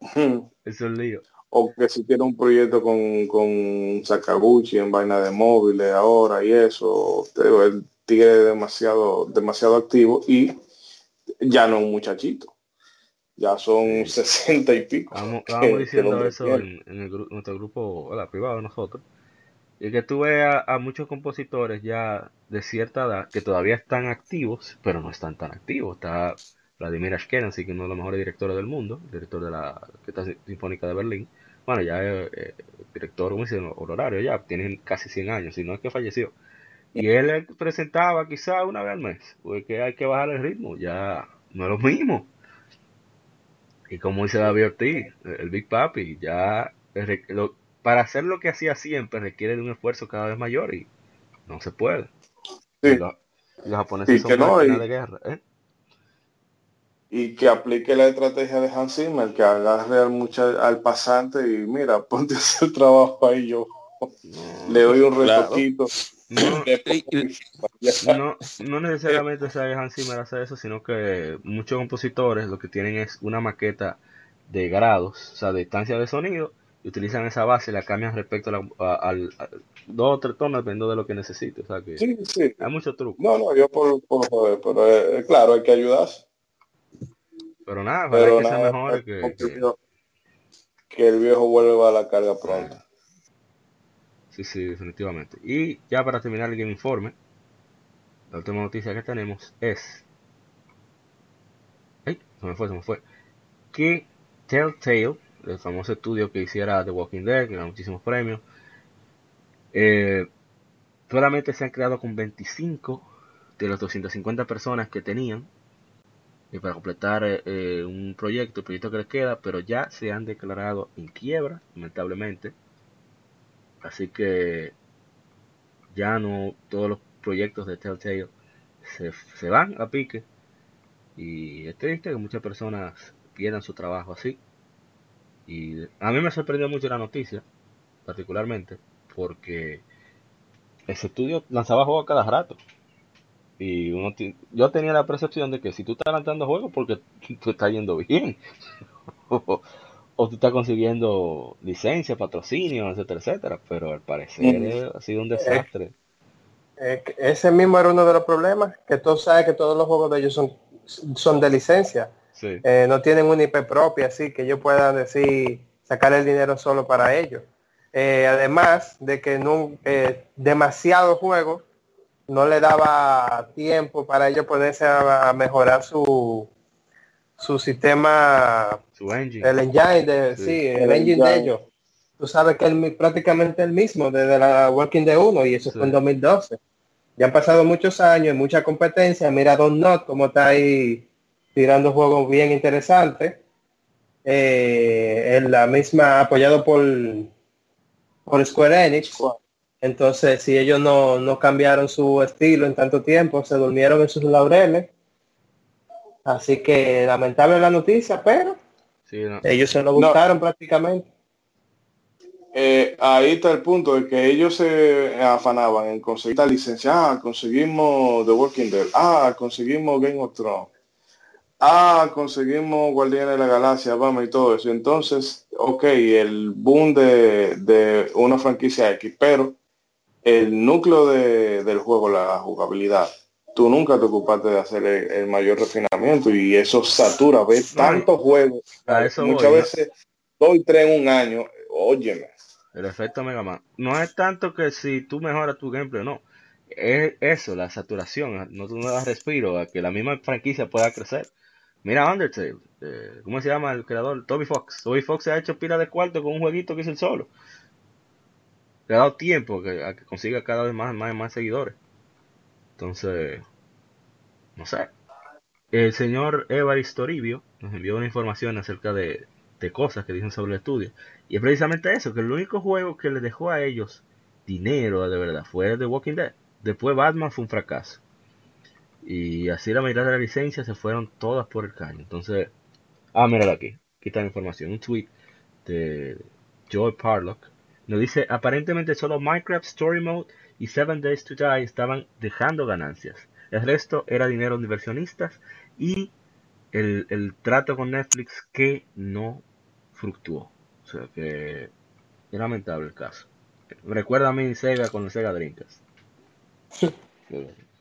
(laughs) eso es lío. (laughs) o que si tiene un proyecto con, con Sakaguchi en vaina de móviles ahora y eso, te digo, el tigre es demasiado, demasiado activo y ya no un muchachito. Ya son sesenta y pico. Que- que diciendo eso en, en el gru- nuestro grupo hola, privado de nosotros. Y que tú ves a, a muchos compositores ya de cierta edad que todavía están activos, pero no están tan activos. Está Vladimir Ashkenazy, que es uno de los mejores directores del mundo, director de la Orquesta Sinfónica de Berlín. Bueno, ya es eh, director, como dicen, honorario, ya tiene casi 100 años, si no es que falleció. Y él presentaba quizá una vez al mes, porque hay que bajar el ritmo, ya no es lo mismo. Y como dice David Ortiz, el Big Papi, ya lo- para hacer lo que hacía siempre requiere de un esfuerzo cada vez mayor y no se puede. Y Sí, los, y los japoneses Sí, son que no, y- de guerra. ¿eh? y que aplique la estrategia de Hans Zimmer, que agarre al, mucha- al pasante y mira, ponte a hacer el trabajo ahí yo. Le doy un Claro. retoquito. No, (clears throat) Y- no, no necesariamente sabe Hans Zimmer hacer eso, sino que muchos compositores lo que tienen es una maqueta de grados, o sea, de distancia de sonido, y utilizan esa base y la cambian respecto a, la- a- al a- dos o tres tonos dependiendo de lo que necesite. O sea que Sí, sí. hay mucho truco. No, no, yo por, por joder, pero eh, claro, hay que ayudarse. Pero nada, Pero que sea nada, mejor que, que el viejo vuelva a la carga pronto. Sí, sí, definitivamente. Y ya para terminar el Informe, la última noticia que tenemos es... Que Telltale, el famoso estudio que hiciera The Walking Dead, que ganó muchísimos premios, eh, solamente se han creado con 25 de las 250 personas que tenían y para completar eh, eh, un proyecto, el proyecto que les queda, pero ya se han declarado en quiebra, lamentablemente. Así que ya no todos los proyectos de Telltale se, se van a pique. Y es triste que muchas personas pierdan su trabajo así. Y a mí me sorprendió mucho la noticia, particularmente, porque ese estudio lanzaba juegos cada rato. Y uno yo tenía la percepción de que si tú estás lanzando juegos porque tú estás yendo bien. (laughs) o, tú estás consiguiendo licencia, patrocinio, etcétera, etcétera. Pero al parecer Mm. ha sido un desastre. Eh, ese mismo era uno de los problemas, que tú sabes que todos los juegos de ellos son, son de licencia. Sí. Eh, no tienen una IP propia, así que ellos puedan decir, sacar el dinero solo para ellos. Eh, además de que no, eh, demasiado juego no le daba tiempo para ellos poderse a, a mejorar su su sistema, Su engine. el engine de, Sí. sí, el El engine de ellos. Tú sabes que es prácticamente el mismo desde la Working de 1 y eso Sí. fue en 2012. Ya han pasado muchos años, mucha competencia. Mira Don Not como está ahí tirando juegos bien interesantes. Eh, en la misma, apoyado por, por Square Enix. Entonces, si ellos no, no cambiaron su estilo en tanto tiempo, se durmieron en sus laureles. Así que lamentable la noticia, pero Sí, no. ellos se lo No. buscaron prácticamente. Eh, ahí está el punto de que ellos se afanaban en conseguir la licencia. Ah, conseguimos The Walking Dead. Ah, conseguimos Game of Thrones. Ah, conseguimos Guardianes de la Galaxia, vamos y todo eso. Entonces, ok, el boom de, de una franquicia X, pero el núcleo de- del juego, la jugabilidad, tú nunca te ocupaste de hacer el, el mayor refinamiento y eso satura, ves No, tantos juegos, muchas voy, ¿no? veces dos y tres en un año, óyeme. El efecto Mega Man. No es tanto que si tú mejoras tu gameplay o no. Es eso, la saturación. No tú no das respiro a que la misma franquicia pueda crecer. Mira Undertale. eh, ¿Cómo se llama el creador? Toby Fox. Toby Fox se ha hecho pila de cuarto con un jueguito que hizo el solo. Le ha dado tiempo que- a que consiga cada vez más, más, más seguidores. Entonces, no sé. El señor Evaristo Toribio nos envió una información acerca de, cosas que dicen sobre el estudio. Y es precisamente eso, que el único juego que les dejó a ellos dinero de verdad fue The Walking Dead. Después Batman fue un fracaso. Y así la mitad de la licencia se fueron todas por el caño. Entonces, ah, míralo aquí. Aquí está la información. Un tweet de Joe Parlock. Nos dice, aparentemente solo Minecraft Story Mode y Seven Days to Die estaban dejando ganancias. El resto era dinero de inversionistas y el, el trato con Netflix que no fructuó. O sea que es lamentable el caso. Recuerda a mí Sega con el Sega Dreamcast. (laughs)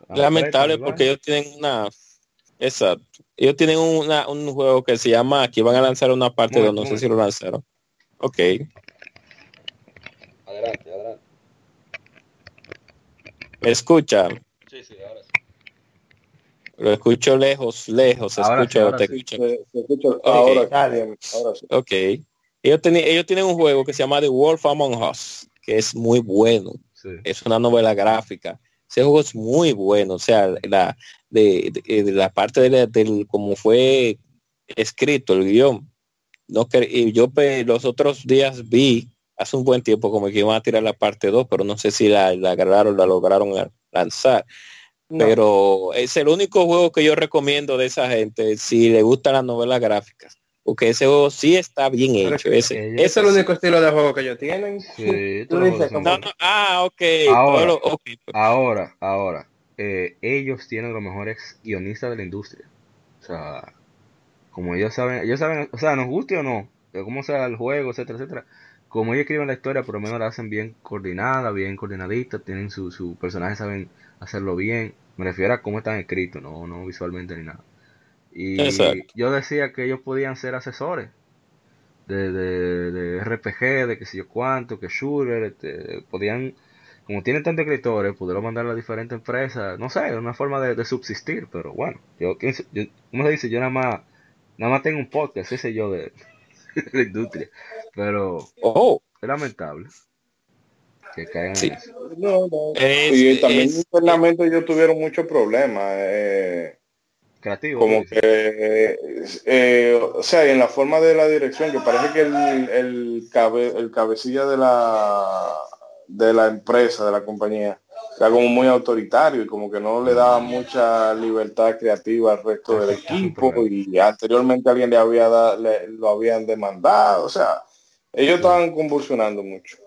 Lamentable porque ellos tienen una exacto. Ellos tienen una, un juego que se llama que van a lanzar una parte de no sé si lo lanzaron. Ok. Adelante, adelante. ¿Me escucha? Sí, sí, ahora sí. Lo escucho lejos, lejos, Ahora sí, escucha, ahora te sí. escucha. Se, se ahora, dale. bien, ahora sí. Ok. Ellos, ellos tienen un juego que se llama The Wolf Among Us, que es muy bueno. Sí. Es una novela gráfica. Ese juego es muy bueno. O sea, la, de, de- de la parte de la- del cómo fue escrito el guion. No y yo pe- los otros días vi hace un buen tiempo como que iban a tirar la parte 2, pero no sé si la, la agarraron, la lograron lanzar. No. Pero es el único juego que yo recomiendo de esa gente si le gustan las novelas gráficas. Porque ese juego sí está bien Pero hecho. es Ese, es el único estilo de juego que ellos tienen. Sí, Tú (laughs) dices No, no, ah, ok. Ahora. todo lo- ok. Ahora, ahora, eh, ellos tienen los mejores guionistas de la industria. O sea, como ellos saben, ellos saben, o sea, nos guste o no, de cómo sea el juego, etcétera, etcétera. Como ellos escriben la historia, por lo menos la hacen bien coordinada, bien coordinadita, tienen su, su personaje, saben hacerlo bien. Me refiero a cómo están escritos, no, no visualmente ni nada. Y Exacto. yo decía que ellos podían ser asesores de, de, de RPG, de que sé yo cuánto, que shooter, este, podían como tienen tantos escritores, pudieron mandar a diferentes empresas, no sé, una forma de, subsistir, pero bueno, yo, ¿quién se- yo- ¿cómo se dice? Yo nada más, nada más tengo un podcast, ese yo de, (laughs) de la industria, pero Oh, es lamentable que caigan Sí. en eso. No, no. Es- y también es- internamente ellos tuvieron muchos problemas. eh, Creativo. como pues. que, eh, eh, o sea, y en la forma de la dirección, que parece que el, el, cabe- el cabecilla de la, de la empresa, de la compañía, era como muy autoritario y como que no le daba mucha libertad creativa al resto del equipo y anteriormente alguien le había da- le- lo habían demandado, o sea, ellos estaban convulsionando mucho.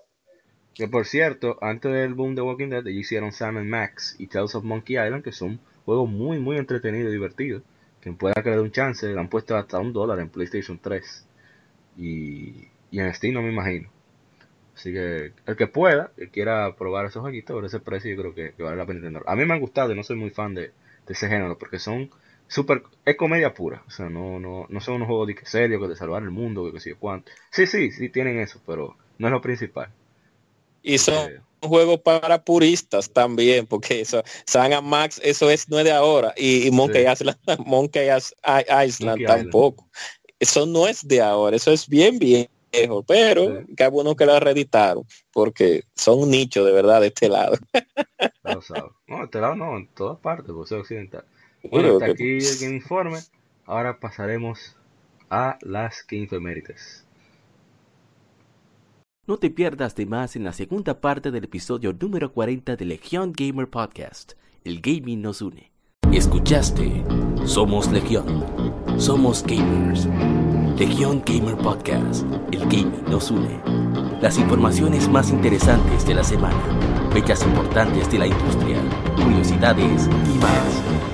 Que por cierto, antes del boom de Walking Dead, ellos hicieron Sam Max y Tales of Monkey Island, que son juegos muy, muy entretenidos y divertidos. Quien pueda que le dé un chance, le han puesto hasta un dólar en PlayStation 3. Y, y en Steam no me imagino. Así que el que pueda, que quiera probar esos jueguitos por ese precio, yo creo que, que vale la pena tenerlo. A mí me han gustado y no soy muy fan de, de ese género, porque son súper, es comedia pura. O sea, no, no, no son unos juegos de que serio, que de salvar el mundo, que qué sé yo cuánto. Sí, sí, sí tienen eso, pero no es lo principal. Y son Eh, un juego para puristas también, porque eso, San Max, eso es no es de ahora, y, y Monkey Sí. Island, (laughs) Monkey Island Monkey tampoco. Eso no es de ahora, eso es bien viejo, pero Sí. qué bueno que lo reeditaron, porque son un nicho de verdad de este lado. (laughs) No, este lado no, en todas partes, por ser occidental. Bueno, hasta que- aquí el Informe. Ahora pasaremos a las Game Efemérides. No te pierdas de más en la segunda parte del episodio número 40 de Legion Gamer Podcast. El gaming nos une. Escuchaste Somos Legión. Somos gamers. Legion Gamer Podcast. El gaming nos une. Las informaciones más interesantes de la semana. Fechas importantes de la industria. Curiosidades y más.